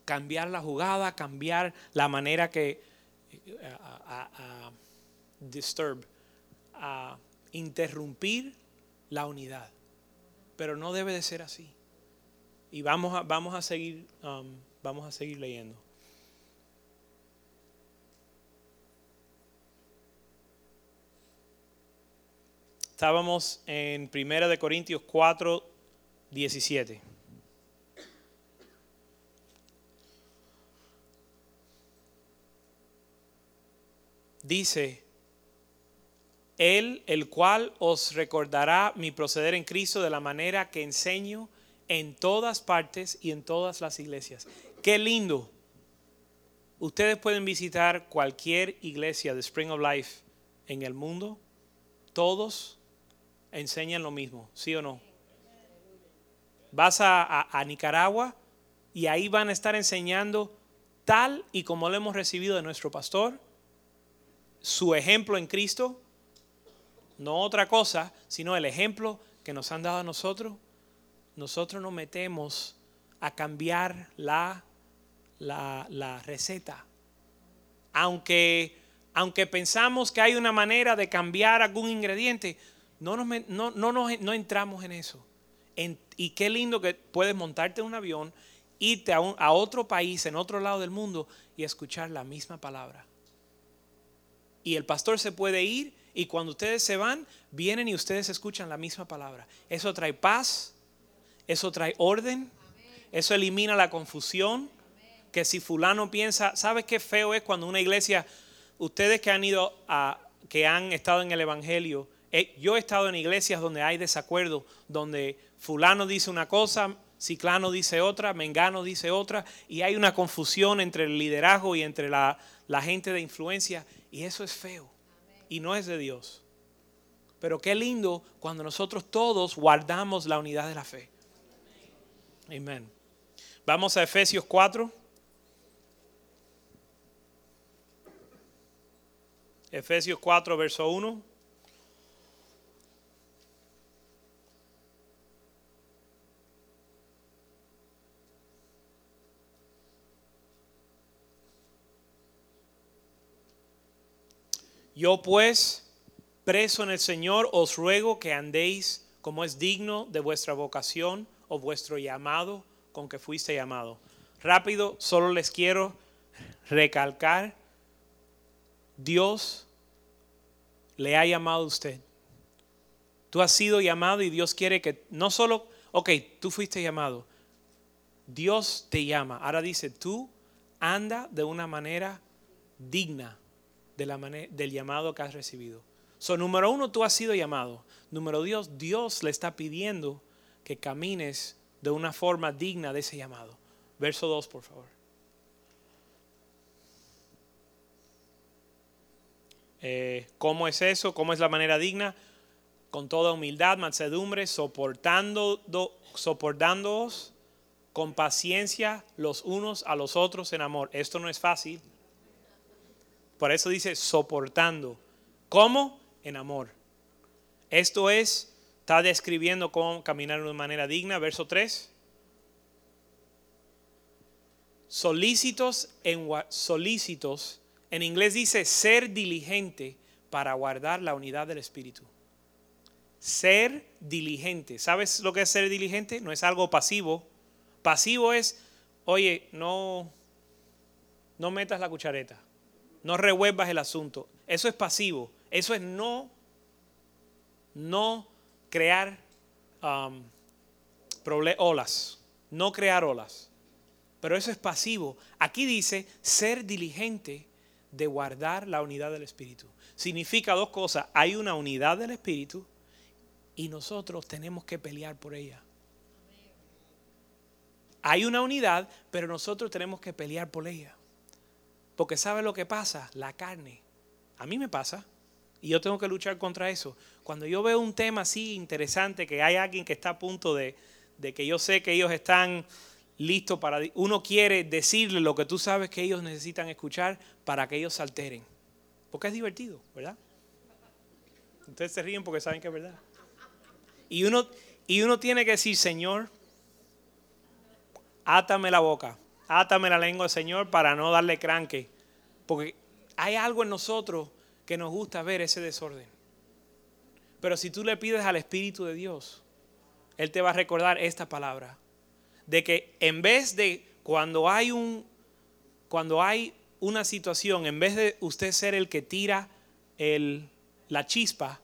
Speaker 2: cambiar la jugada, cambiar la manera que a disturb, a interrumpir la unidad. Pero no debe de ser así. Y vamos a, vamos a seguir, um, vamos a seguir leyendo. Estábamos en 1 de Corintios 4, 17. Dice, Él, el cual os recordará mi proceder en Cristo de la manera que enseño en todas partes y en todas las iglesias. Qué lindo. Ustedes pueden visitar cualquier iglesia de Spring of Life en el mundo. Todos enseñan lo mismo, ¿sí o no? Vas a, a- a Nicaragua y ahí van a estar enseñando tal y como lo hemos recibido de nuestro pastor, su ejemplo en Cristo, no otra cosa, sino el ejemplo que nos han dado a nosotros. Nosotros nos metemos a cambiar la, la, la receta. Aunque, aunque pensamos que hay una manera de cambiar algún ingrediente, no, nos, no, no, no entramos en eso. Y qué lindo que puedes montarte en un avión, irte a, un- a otro país, en otro lado del mundo, y escuchar la misma palabra. Y el pastor se puede ir y cuando ustedes se van, vienen y ustedes escuchan la misma palabra. Eso trae paz, eso trae orden, eso elimina la confusión. Que si fulano piensa, ¿sabes qué feo es cuando una iglesia, ustedes que han ido a, que han estado en el Evangelio, eh, yo he estado en iglesias donde hay desacuerdo, donde fulano dice una cosa, ciclano dice otra, mengano dice otra, y hay una confusión entre el liderazgo y entre la, la gente de influencia, y eso es feo, y no es de Dios. Pero qué lindo cuando nosotros todos guardamos la unidad de la fe. Amén. Vamos a Efesios 4. Efesios 4, verso 1. Yo pues, preso en el Señor, os ruego que andéis como es digno de vuestra vocación o vuestro llamado con que fuiste llamado. Rápido, solo les quiero recalcar, Dios le ha llamado a usted. Tú has sido llamado y Dios quiere que no solo, ok, tú fuiste llamado, Dios te llama. Ahora dice, tú anda de una manera digna de la del llamado que has recibido. So, número uno, tú has sido llamado. Número dos, Dios le está pidiendo que camines de una forma digna de ese llamado. Verso 2, por favor. Eh, ¿Cómo es eso? ¿Cómo es la manera digna? Con toda humildad, mansedumbre, soportando, do- soportándoos con paciencia los unos a los otros en amor. Esto no es fácil. Por eso dice soportando. ¿Cómo? En amor. Esto es, está describiendo cómo caminar de una manera digna. Verso 3. Solícitos en, solícitos. En inglés dice ser diligente para guardar la unidad del Espíritu. Ser diligente. ¿Sabes lo que es ser diligente? No es algo pasivo. Pasivo es, oye, no, no metas la cuchareta. No revuelvas el asunto. Eso es pasivo. Eso es no, no crear um, olas. No crear olas. Pero eso es pasivo. Aquí dice ser diligente de guardar la unidad del Espíritu. Significa dos cosas. Hay una unidad del Espíritu y nosotros tenemos que pelear por ella. Hay una unidad, pero nosotros tenemos que pelear por ella. Porque ¿sabe lo que pasa? La carne. A mí me pasa. Y yo tengo que luchar contra eso. Cuando yo veo un tema así interesante, que hay alguien que está a punto de, de que yo sé que ellos están listos para... Uno quiere decirle lo que tú sabes que ellos necesitan escuchar para que ellos se alteren. Porque es divertido, ¿verdad? Ustedes se ríen porque saben que es verdad. Y uno, y uno tiene que decir, Señor, átame la boca. Átame la lengua, Señor, para no darle cranque. Porque hay algo en nosotros que nos gusta ver ese desorden. Pero si tú le pides al Espíritu de Dios, Él te va a recordar esta palabra. De que en vez de cuando hay un cuando hay una situación, en vez de usted ser el que tira el, la chispa,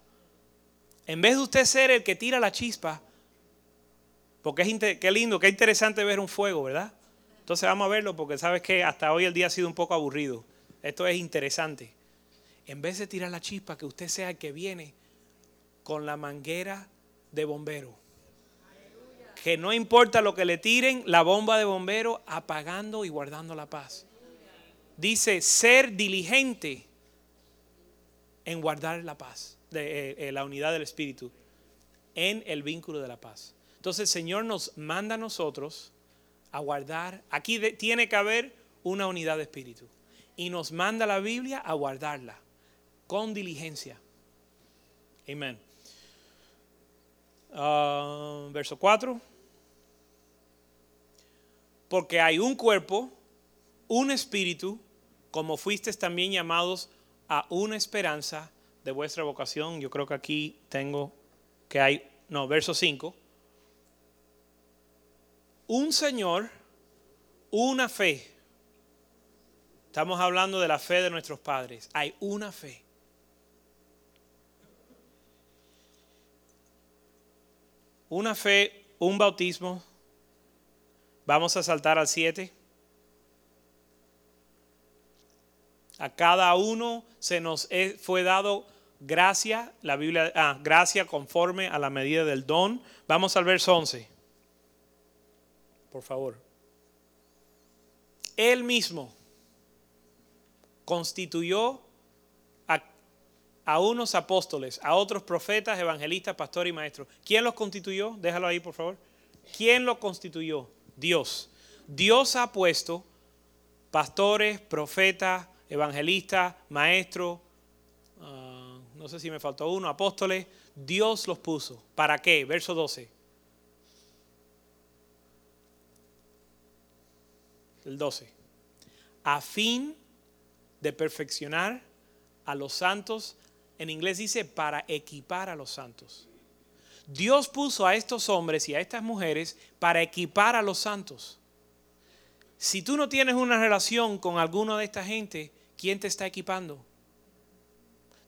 Speaker 2: en vez de usted ser el que tira la chispa, porque es qué lindo, qué interesante ver un fuego, ¿verdad? Entonces vamos a verlo porque sabes que hasta hoy el día ha sido un poco aburrido. Esto es interesante. En vez de tirar la chispa, que usted sea el que viene con la manguera de bombero. Que no importa lo que le tiren, la bomba de bombero apagando y guardando la paz. Dice ser diligente en guardar la paz, eh, eh, la unidad del Espíritu, en el vínculo de la paz. Entonces el Señor nos manda a nosotros a guardar, aquí tiene que haber una unidad de espíritu. Y nos manda la Biblia a guardarla con diligencia. Amén. Ah, verso 4. Porque hay un cuerpo, un espíritu, como fuisteis también llamados a una esperanza de vuestra vocación. Yo creo que aquí tengo que hay, no, verso 5. Un Señor, una fe. Estamos hablando de la fe de nuestros padres. Hay una fe. Una fe, un bautismo. Vamos a saltar al 7. A cada uno se nos fue dado gracia, la Biblia, ah, gracia conforme a la medida del don. Vamos al verso 11. Por favor. Él mismo constituyó a, a, unos apóstoles, a otros profetas, evangelistas, pastores y maestros. ¿Quién los constituyó? Déjalo ahí, por favor. ¿Quién los constituyó? Dios. Dios ha puesto pastores, profetas, evangelistas, maestros, ah, no sé si me faltó uno, apóstoles, Dios los puso. ¿Para qué? Verso 12. El 12. A fin de perfeccionar a los santos. En inglés dice para equipar a los santos. Dios puso a estos hombres y a estas mujeres para equipar a los santos. Si tú no tienes una relación con alguno de esta gente, ¿Quién te está equipando?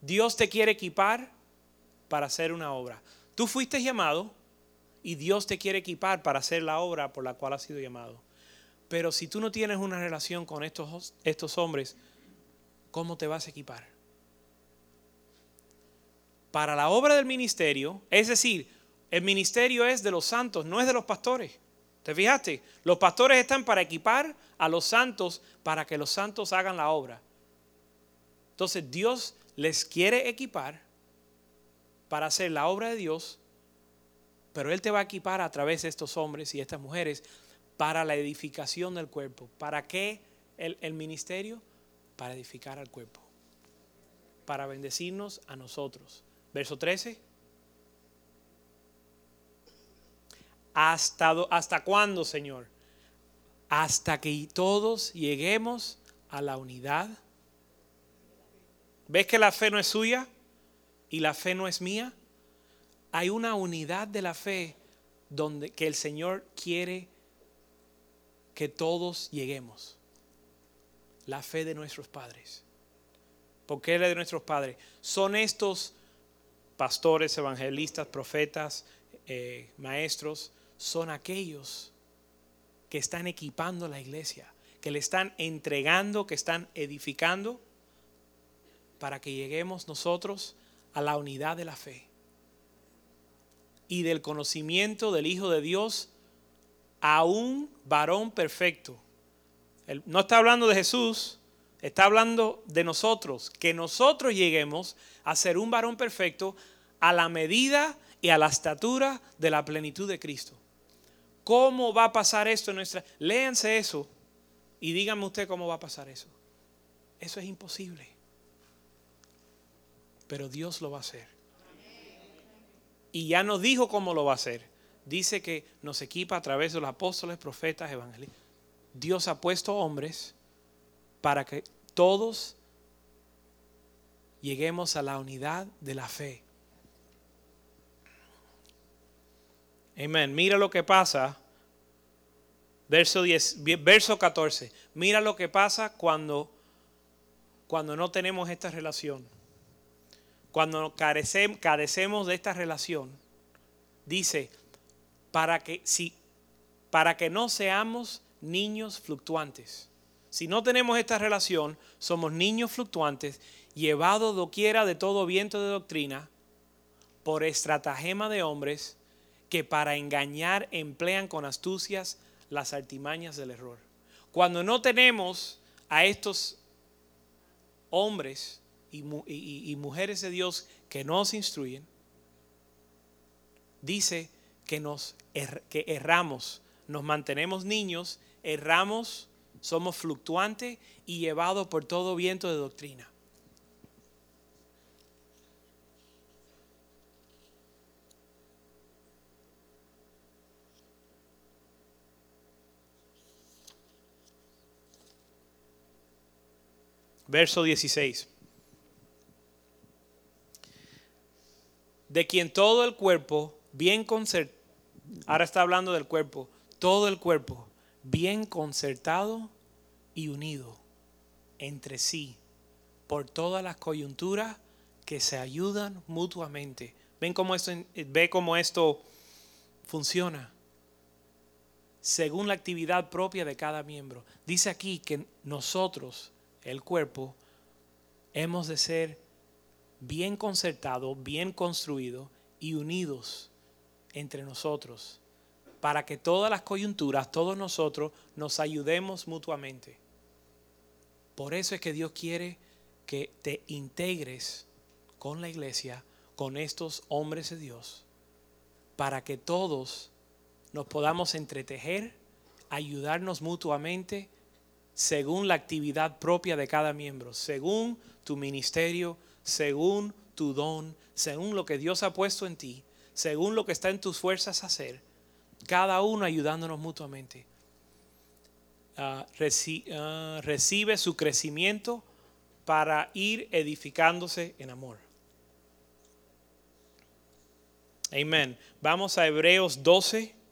Speaker 2: Dios te quiere equipar para hacer una obra. Tú fuiste llamado y Dios te quiere equipar para hacer la obra por la cual has sido llamado. Pero si tú no tienes una relación con estos, estos hombres, ¿cómo te vas a equipar? Para la obra del ministerio, es decir, el ministerio es de los santos, no es de los pastores. ¿Te fijaste? Los pastores están para equipar a los santos para que los santos hagan la obra. Entonces Dios les quiere equipar para hacer la obra de Dios, pero Él te va a equipar a través de estos hombres y estas mujeres para la edificación del cuerpo. ¿Para qué el, ministerio? Para edificar al cuerpo, para bendecirnos a nosotros. Verso 13. ¿Hasta, ¿Hasta cuándo, Señor? Hasta que todos lleguemos a la unidad ¿Ves que la fe no es suya y la fe no es mía? Hay una unidad de la fe donde que el Señor quiere que todos lleguemos. La fe de nuestros padres. ¿Por qué la de nuestros padres? Son estos pastores, evangelistas, profetas, eh, maestros, son aquellos que están equipando la iglesia, que le están entregando, que están edificando para que lleguemos nosotros a la unidad de la fe y del conocimiento del Hijo de Dios a un varón perfecto. no está hablando de Jesús, está hablando de nosotros, que nosotros lleguemos a ser un varón perfecto a la medida y a la estatura de la plenitud de Cristo. ¿Cómo va a pasar esto en nuestra... Léanse eso y díganme usted cómo va a pasar eso. Eso es imposible pero Dios lo va a hacer. Y ya nos dijo cómo lo va a hacer. Dice que nos equipa a través de los apóstoles, profetas, evangelistas. Dios ha puesto hombres para que todos lleguemos a la unidad de la fe. Amén. Mira lo que pasa. Verso, 10, verso 14. Mira lo que pasa cuando, cuando no tenemos esta relación. Cuando carecemos, carecemos de esta relación. Dice, para que, si, para que no seamos niños fluctuantes. Si no tenemos esta relación, somos niños fluctuantes, llevados doquiera de todo viento de doctrina, por estratagema de hombres que para engañar emplean con astucias las artimañas del error. Cuando no tenemos a estos hombres y, mujeres de Dios que nos instruyen, dice que nos que erramos, nos mantenemos niños, erramos, somos fluctuantes y llevados por todo viento de doctrina. Verso 16. De quien todo el cuerpo, bien concertado, ahora está hablando del cuerpo, todo el cuerpo, bien concertado y unido entre sí por todas las coyunturas que se ayudan mutuamente. ¿Ven cómo esto, ve cómo esto funciona? Según la actividad propia de cada miembro. Dice aquí que nosotros el cuerpo, hemos de ser bien concertados, bien construidos y unidos entre nosotros, para que todas las coyunturas, todos nosotros, nos ayudemos mutuamente. Por eso es que Dios quiere que te integres con la iglesia, con estos hombres de Dios, para que todos nos podamos entretejer, ayudarnos mutuamente según la actividad propia de cada miembro, según tu ministerio, según tu don, según lo que Dios ha puesto en ti, según lo que está en tus fuerzas hacer, cada uno ayudándonos mutuamente. Ah, ah, recibe su crecimiento para ir edificándose en amor. Amén. Vamos a Hebreos 12.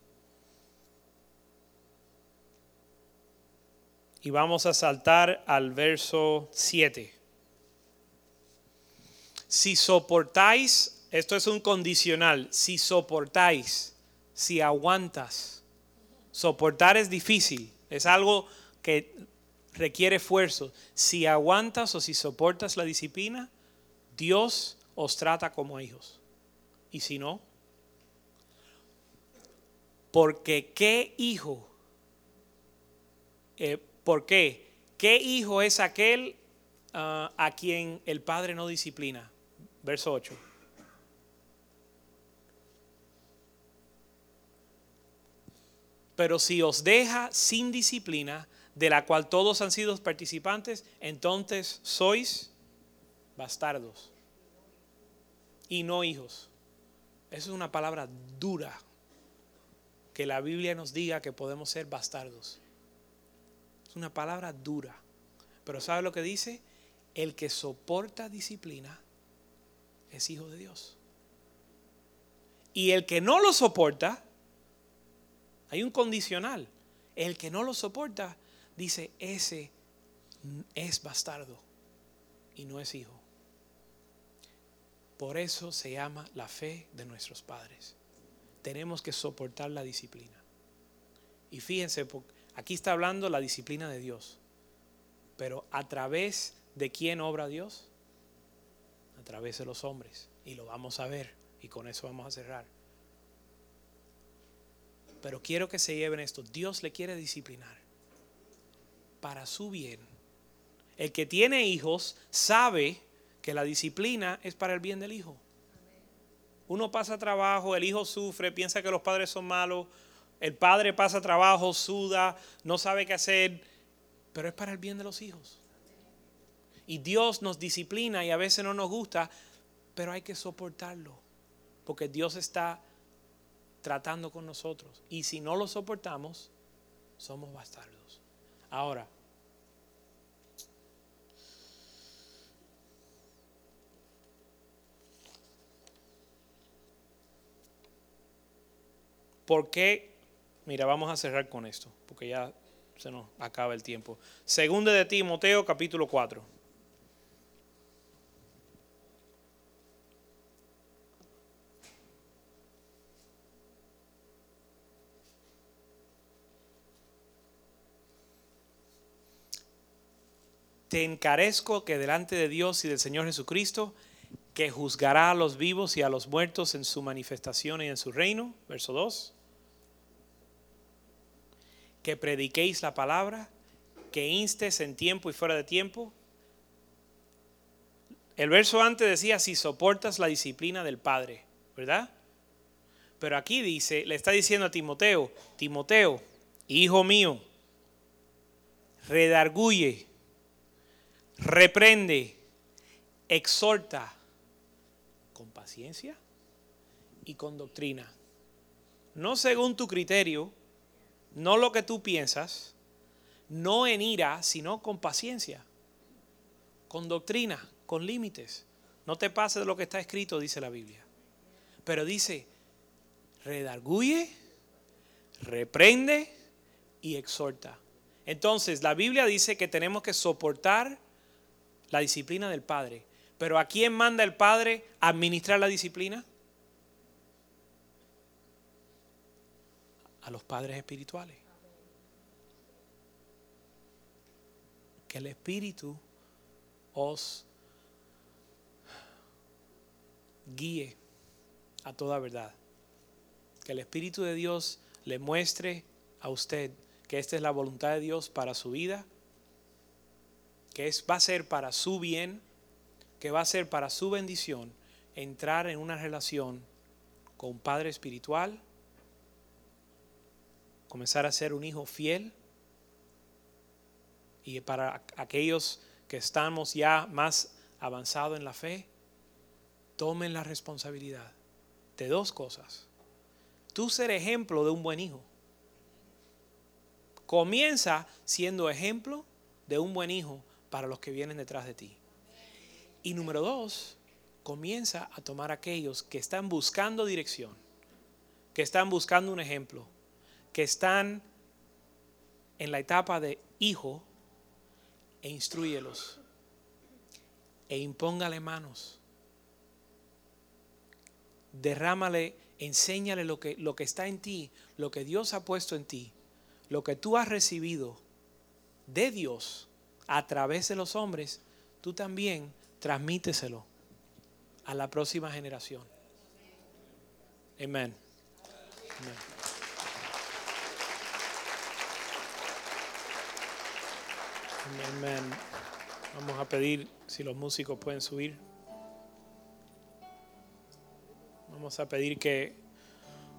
Speaker 2: y vamos a saltar al verso 7. Si soportáis, esto es un condicional, si soportáis, si aguantas, soportar es difícil, es algo que requiere esfuerzo. Si aguantas o si soportas la disciplina, Dios os trata como hijos. Y si no, porque qué hijo eh, ¿Por qué? ¿Qué hijo es aquel ah, a quien el padre no disciplina? Verso 8. Pero si os deja sin disciplina, de la cual todos han sido participantes, entonces sois bastardos y no hijos. Eso es una palabra dura que la Biblia nos diga que podemos ser bastardos. Es una palabra dura. Pero ¿sabe lo que dice? El que soporta disciplina es hijo de Dios. Y el que no lo soporta, hay un condicional. El que no lo soporta, dice, ese es bastardo y no es hijo. Por eso se llama la fe de nuestros padres. Tenemos que soportar la disciplina. Y fíjense, Aquí está hablando la disciplina de Dios. Pero a través de quién obra Dios? A través de los hombres. Y lo vamos a ver. Y con eso vamos a cerrar. Pero quiero que se lleven esto. Dios le quiere disciplinar. Para su bien. El que tiene hijos sabe que la disciplina es para el bien del hijo. Uno pasa trabajo, el hijo sufre, piensa que los padres son malos, el padre pasa trabajo, suda, no sabe qué hacer, pero es para el bien de los hijos. Y Dios nos disciplina y a veces no nos gusta, pero hay que soportarlo, porque Dios está tratando con nosotros. Y si no lo soportamos, somos bastardos. Ahora, ¿por qué? Mira, vamos a cerrar con esto, porque ya se nos acaba el tiempo. Segundo de Timoteo, capítulo 4. Te encarezco que delante de Dios y del Señor Jesucristo, que juzgará a los vivos y a los muertos en su manifestación y en su reino, verso 2, que prediquéis la palabra, que instes en tiempo y fuera de tiempo. El verso antes decía, si soportas la disciplina del Padre, ¿verdad? Pero aquí dice, le está diciendo a Timoteo, Timoteo, hijo mío, redarguye reprende, exhorta con paciencia y con doctrina. No según tu criterio, no lo que tú piensas, no en ira, sino con paciencia, con doctrina, con límites. No te pases de lo que está escrito, dice la Biblia. Pero dice, redarguye, reprende y exhorta. Entonces, la Biblia dice que tenemos que soportar la disciplina del Padre. Pero ¿a quién manda el Padre administrar la disciplina? A los padres espirituales. Que el Espíritu os guíe a toda verdad. Que el Espíritu de Dios le muestre a usted que esta es la voluntad de Dios para su vida que es, va a ser para su bien, que va a ser para su bendición, entrar en una relación con un Padre espiritual, comenzar a ser un hijo fiel, y para aquellos que estamos ya más avanzados en la fe, tomen la responsabilidad de dos cosas. Tú ser ejemplo de un buen hijo. Comienza siendo ejemplo de un buen hijo para los que vienen detrás de ti. Y número dos, comienza a tomar aquellos que están buscando dirección, que están buscando un ejemplo, que están en la etapa de hijo e instruyelos e impóngale manos. Derrámale, enséñale lo que, lo que está en ti, lo que Dios ha puesto en ti, lo que tú has recibido de Dios a través de los hombres, tú también transmíteselo a la próxima generación. Amén. Amén. Vamos a pedir si los músicos pueden subir. Vamos a pedir que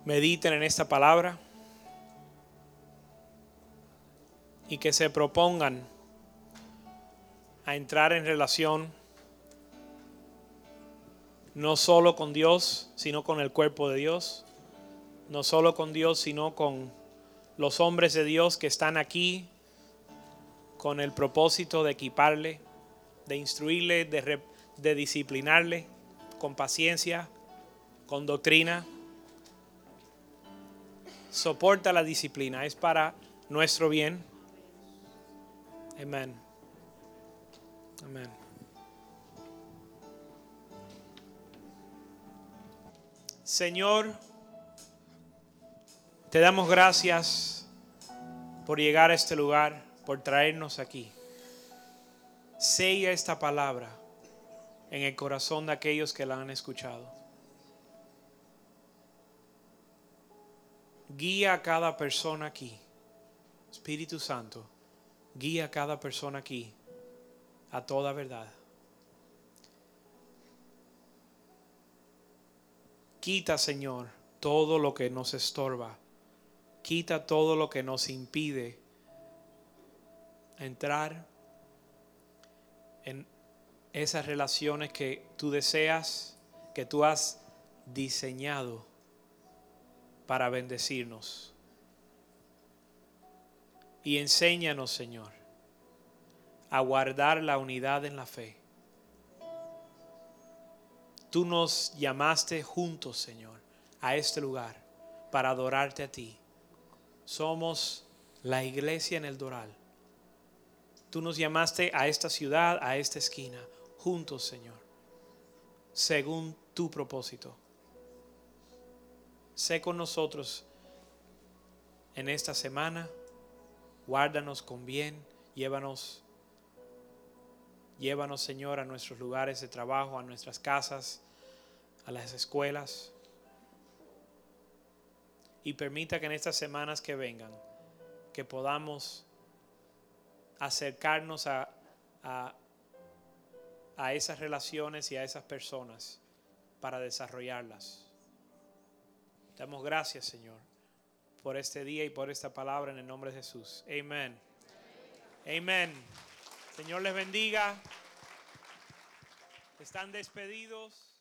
Speaker 2: mediten en esta palabra y que se propongan a entrar en relación no solo con Dios, sino con el cuerpo de Dios, no solo con Dios, sino con los hombres de Dios que están aquí con el propósito de equiparle, de instruirle, de, de disciplinarle con paciencia, con doctrina. Soporta la disciplina, es para nuestro bien. Amén. Amén. Señor, te damos gracias por llegar a este lugar, por traernos aquí. Sella esta palabra en el corazón de aquellos que la han escuchado. Guía a cada persona aquí. Espíritu Santo, guía a cada persona aquí a toda verdad. Quita, Señor, todo lo que nos estorba. Quita todo lo que nos impide entrar en esas relaciones que tú deseas, que tú has diseñado para bendecirnos. Y enséñanos, Señor, a guardar la unidad en la fe. Tú nos llamaste juntos, Señor, a este lugar para adorarte a ti. Somos la iglesia en el Doral. Tú nos llamaste a esta ciudad, a esta esquina, juntos, Señor, según tu propósito. Sé con nosotros en esta semana, guárdanos con bien, llévanos, llévanos, Señor, a nuestros lugares de trabajo, a nuestras casas, a las escuelas. Y permita que en estas semanas que vengan, que podamos acercarnos a, a, a esas relaciones y a esas personas para desarrollarlas. Damos gracias, Señor, por este día y por esta palabra en el nombre de Jesús. Amén. Amén. Señor les bendiga. Están despedidos.